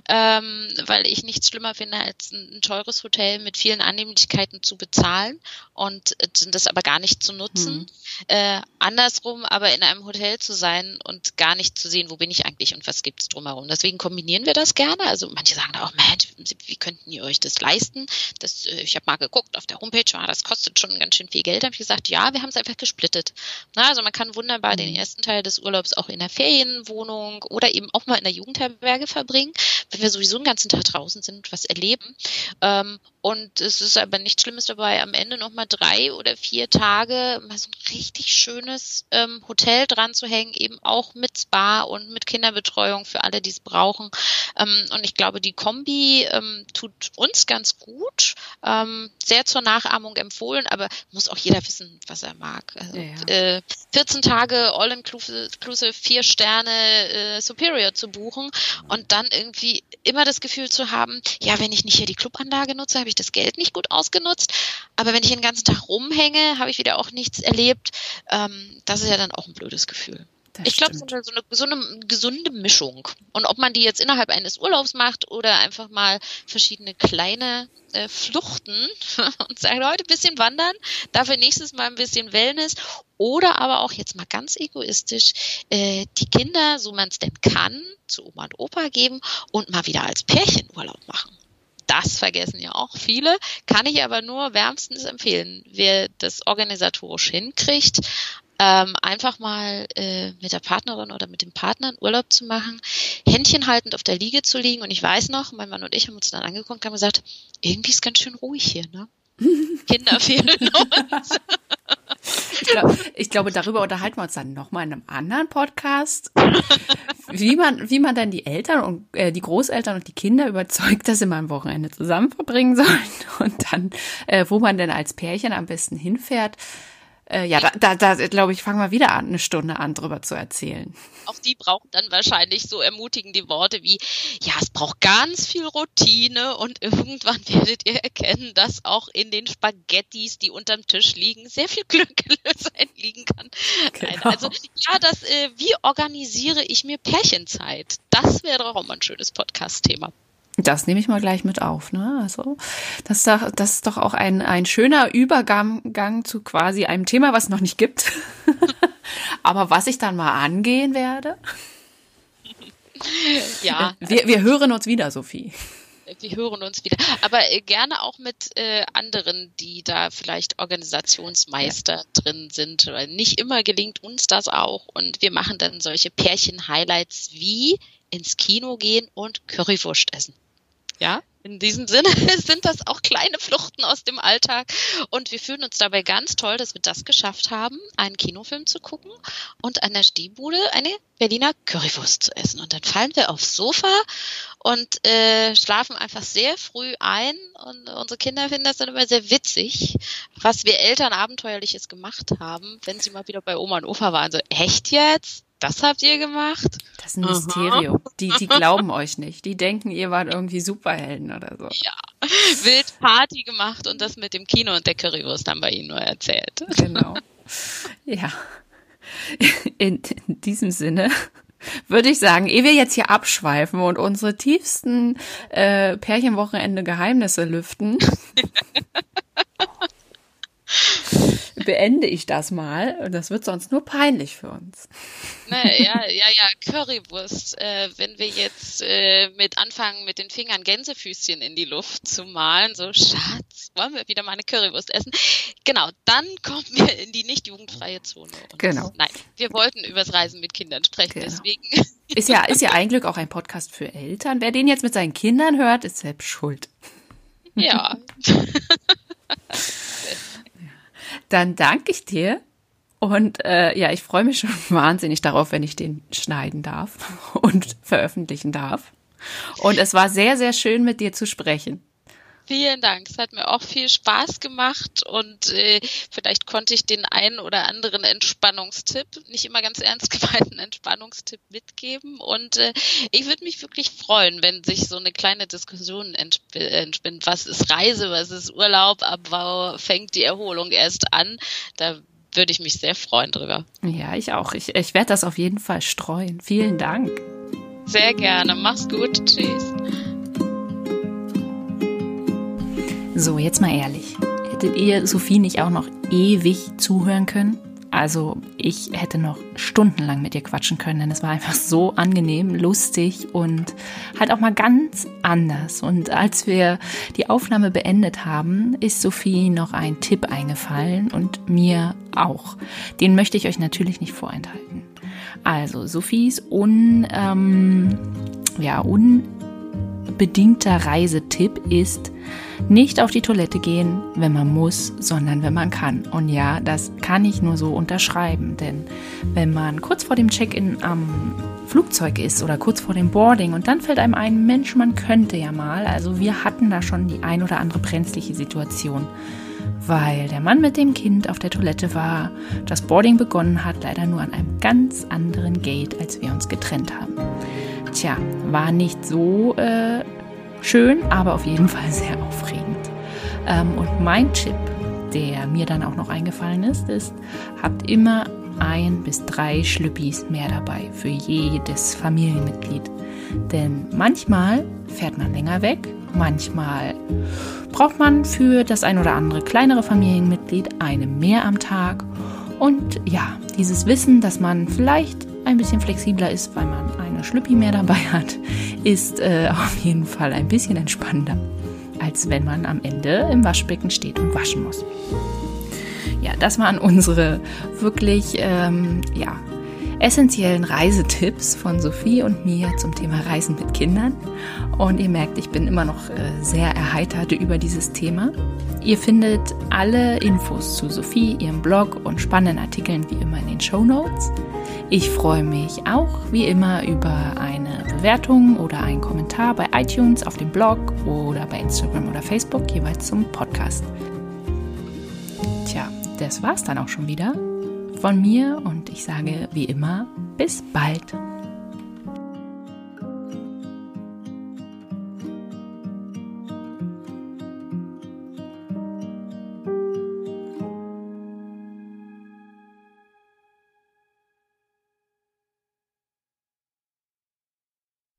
ähm, weil ich nichts schlimmer finde, als ein, teures Hotel mit vielen Annehmlichkeiten zu bezahlen und äh, das aber gar nicht zu nutzen. Hm. Äh, andersrum aber in einem Hotel zu sein und gar nicht zu sehen, wo bin ich eigentlich und was gibt's drumherum. Deswegen kombinieren wir das gerne. Also manche sagen auch, Mensch, wie könnten ihr euch das leisten? Das, äh, ich habe mal geguckt auf der Homepage, ah, das kostet schon ganz schön viel Geld. Da habe ich gesagt, ja, wir haben es einfach gesplittet. Na, also man kann wunderbar den ersten Teil des Urlaubs auch in der Ferienwohnung oder eben auch mal in der Jugendherberge verbringen, wenn wir sowieso den ganzen Tag draußen sind was erleben. Ähm, und es ist aber nichts Schlimmes dabei, am Ende nochmal drei oder vier Tage mal so ein richtig schönes ähm, Hotel dran zu hängen, eben auch mit Spa und mit Kinderbetreuung für alle, die es brauchen. Ähm, und ich glaube, die Kombi ähm, tut uns ganz gut, ähm, sehr zur Nachahmung empfohlen, aber muss auch jeder wissen, was er mag. Also, ja. äh, 14 Tage All-Inclusive, vier Sterne äh, Superior zu buchen und dann irgendwie immer das Gefühl zu haben, ja, wenn ich nicht hier die Clubanlage nutze, habe ich das Geld nicht gut ausgenutzt. Aber wenn ich den ganzen Tag rumhänge, habe ich wieder auch nichts erlebt. Ähm, das ist ja dann auch ein blödes Gefühl. Das ich glaube, so so, eine, so eine gesunde Mischung. Und ob man die jetzt innerhalb eines Urlaubs macht oder einfach mal verschiedene kleine äh, Fluchten und sagt, heute ein bisschen wandern, dafür nächstes Mal ein bisschen Wellness. Oder aber auch jetzt mal ganz egoistisch, äh, die Kinder, so man es denn kann, zu Oma und Opa geben und mal wieder als Pärchen Urlaub machen. Das vergessen ja auch viele, kann ich aber nur wärmstens empfehlen. Wer das organisatorisch hinkriegt, ähm, einfach mal äh, mit der Partnerin oder mit dem Partner einen Urlaub zu machen, Händchen haltend auf der Liege zu liegen. Und ich weiß noch, mein Mann und ich haben uns dann angeguckt und haben gesagt, irgendwie ist ganz schön ruhig hier, ne? Kinder fehlen uns. Ich, glaub, ich glaube, darüber unterhalten wir uns dann nochmal in einem anderen Podcast, wie man, wie man dann die Eltern und äh, die Großeltern und die Kinder überzeugt, dass sie mal ein Wochenende zusammen verbringen sollen und dann, äh, wo man denn als Pärchen am besten hinfährt. Äh, ja, da, da, da glaube ich, fangen wir wieder an, eine Stunde an, drüber zu erzählen. Auch die brauchen dann wahrscheinlich so ermutigende Worte wie, ja, es braucht ganz viel Routine und irgendwann werdet ihr erkennen, dass auch in den Spaghettis, die unterm Tisch liegen, sehr viel Glück sein liegen kann. Genau. Also, ja, das, äh, wie organisiere ich mir Pärchenzeit? Das wäre doch auch mal ein schönes Podcast-Thema. Das nehme ich mal gleich mit auf. Ne? Also das ist doch, das ist doch auch ein, ein schöner Übergang zu quasi einem Thema, was es noch nicht gibt. Aber was ich dann mal angehen werde. Ja. Wir, wir hören uns wieder, Sophie. Wir hören uns wieder. Aber äh, gerne auch mit äh, anderen, die da vielleicht Organisationsmeister ja. drin sind. Weil nicht immer gelingt uns das auch. Und wir machen dann solche Pärchen-Highlights wie ins Kino gehen und Currywurst essen. Ja, in diesem Sinne sind das auch kleine Fluchten aus dem Alltag. Und wir fühlen uns dabei ganz toll, dass wir das geschafft haben, einen Kinofilm zu gucken und an der Stehbude eine Berliner Currywurst zu essen. Und dann fallen wir aufs Sofa und äh, schlafen einfach sehr früh ein. Und unsere Kinder finden das dann immer sehr witzig, was wir Eltern Abenteuerliches gemacht haben, wenn sie mal wieder bei Oma und Opa waren. So, echt jetzt? Das habt ihr gemacht? Das ist ein Mysterium. Die, die glauben euch nicht. Die denken, ihr wart irgendwie Superhelden oder so. Ja. Wild Party gemacht und das mit dem Kino und der Currywurst haben wir ihnen nur erzählt. Genau. Ja. In, in diesem Sinne würde ich sagen, ehe wir jetzt hier abschweifen und unsere tiefsten äh, Pärchenwochenende Geheimnisse lüften, beende ich das mal. Das wird sonst nur peinlich für uns. Na, ja, ja, ja, Currywurst. Äh, wenn wir jetzt äh, mit anfangen, mit den Fingern Gänsefüßchen in die Luft zu malen, so Schatz, wollen wir wieder mal eine Currywurst essen? Genau, dann kommen wir in die nicht jugendfreie Zone. Und genau. Nein, wir wollten übers Reisen mit Kindern sprechen, genau. deswegen. Ist ja, ist ja ein Glück auch ein Podcast für Eltern. Wer den jetzt mit seinen Kindern hört, ist selbst schuld. Ja. Dann danke ich dir. Und äh, ja, ich freue mich schon wahnsinnig darauf, wenn ich den schneiden darf und veröffentlichen darf. Und es war sehr, sehr schön, mit dir zu sprechen. Vielen Dank. Es hat mir auch viel Spaß gemacht und äh, vielleicht konnte ich den einen oder anderen Entspannungstipp, nicht immer ganz ernst gemeinten Entspannungstipp mitgeben. Und äh, ich würde mich wirklich freuen, wenn sich so eine kleine Diskussion entspinnt. Was ist Reise, was ist Urlaub, ab wo fängt die Erholung erst an? Da würde ich mich sehr freuen drüber. Ja, ich auch. Ich, ich werde das auf jeden Fall streuen. Vielen Dank. Sehr gerne. Mach's gut. Tschüss. So, jetzt mal ehrlich. Hättet ihr Sophie nicht auch noch ewig zuhören können? Also ich hätte noch stundenlang mit ihr quatschen können, denn es war einfach so angenehm, lustig und halt auch mal ganz anders. Und als wir die Aufnahme beendet haben, ist Sophie noch ein Tipp eingefallen und mir auch. Den möchte ich euch natürlich nicht vorenthalten. Also Sophies un, ähm, ja, unbedingter Reisetipp ist, nicht auf die Toilette gehen, wenn man muss, sondern wenn man kann. Und ja, das kann ich nur so unterschreiben, denn wenn man kurz vor dem Check-in am Flugzeug ist oder kurz vor dem Boarding und dann fällt einem ein, Mensch, man könnte ja mal, also wir hatten da schon die ein oder andere brenzliche Situation weil der Mann mit dem Kind auf der Toilette war, das Boarding begonnen hat, leider nur an einem ganz anderen Gate, als wir uns getrennt haben. Tja, war nicht so äh, schön, aber auf jeden Fall sehr aufregend. Ähm, und mein Tipp, der mir dann auch noch eingefallen ist, ist, habt immer ein bis drei Schlüppis mehr dabei für jedes Familienmitglied. Denn manchmal fährt man länger weg, manchmal braucht man für das ein oder andere kleinere Familienmitglied eine mehr am Tag. Und ja, dieses Wissen, dass man vielleicht ein bisschen flexibler ist, weil man eine Schlüppi mehr dabei hat, ist äh, auf jeden Fall ein bisschen entspannender, als wenn man am Ende im Waschbecken steht und waschen muss. Ja, das waren unsere wirklich ähm, ja, essentiellen Reisetipps von Sophie und mir zum Thema Reisen mit Kindern. Und ihr merkt, ich bin immer noch äh, sehr erheitert über dieses Thema. Ihr findet alle Infos zu Sophie, ihrem Blog und spannenden Artikeln wie immer in den Show Notes. Ich freue mich auch wie immer über eine Bewertung oder einen Kommentar bei iTunes, auf dem Blog oder bei Instagram oder Facebook jeweils zum Podcast. Tja, das war's dann auch schon wieder von mir und ich sage wie immer bis bald.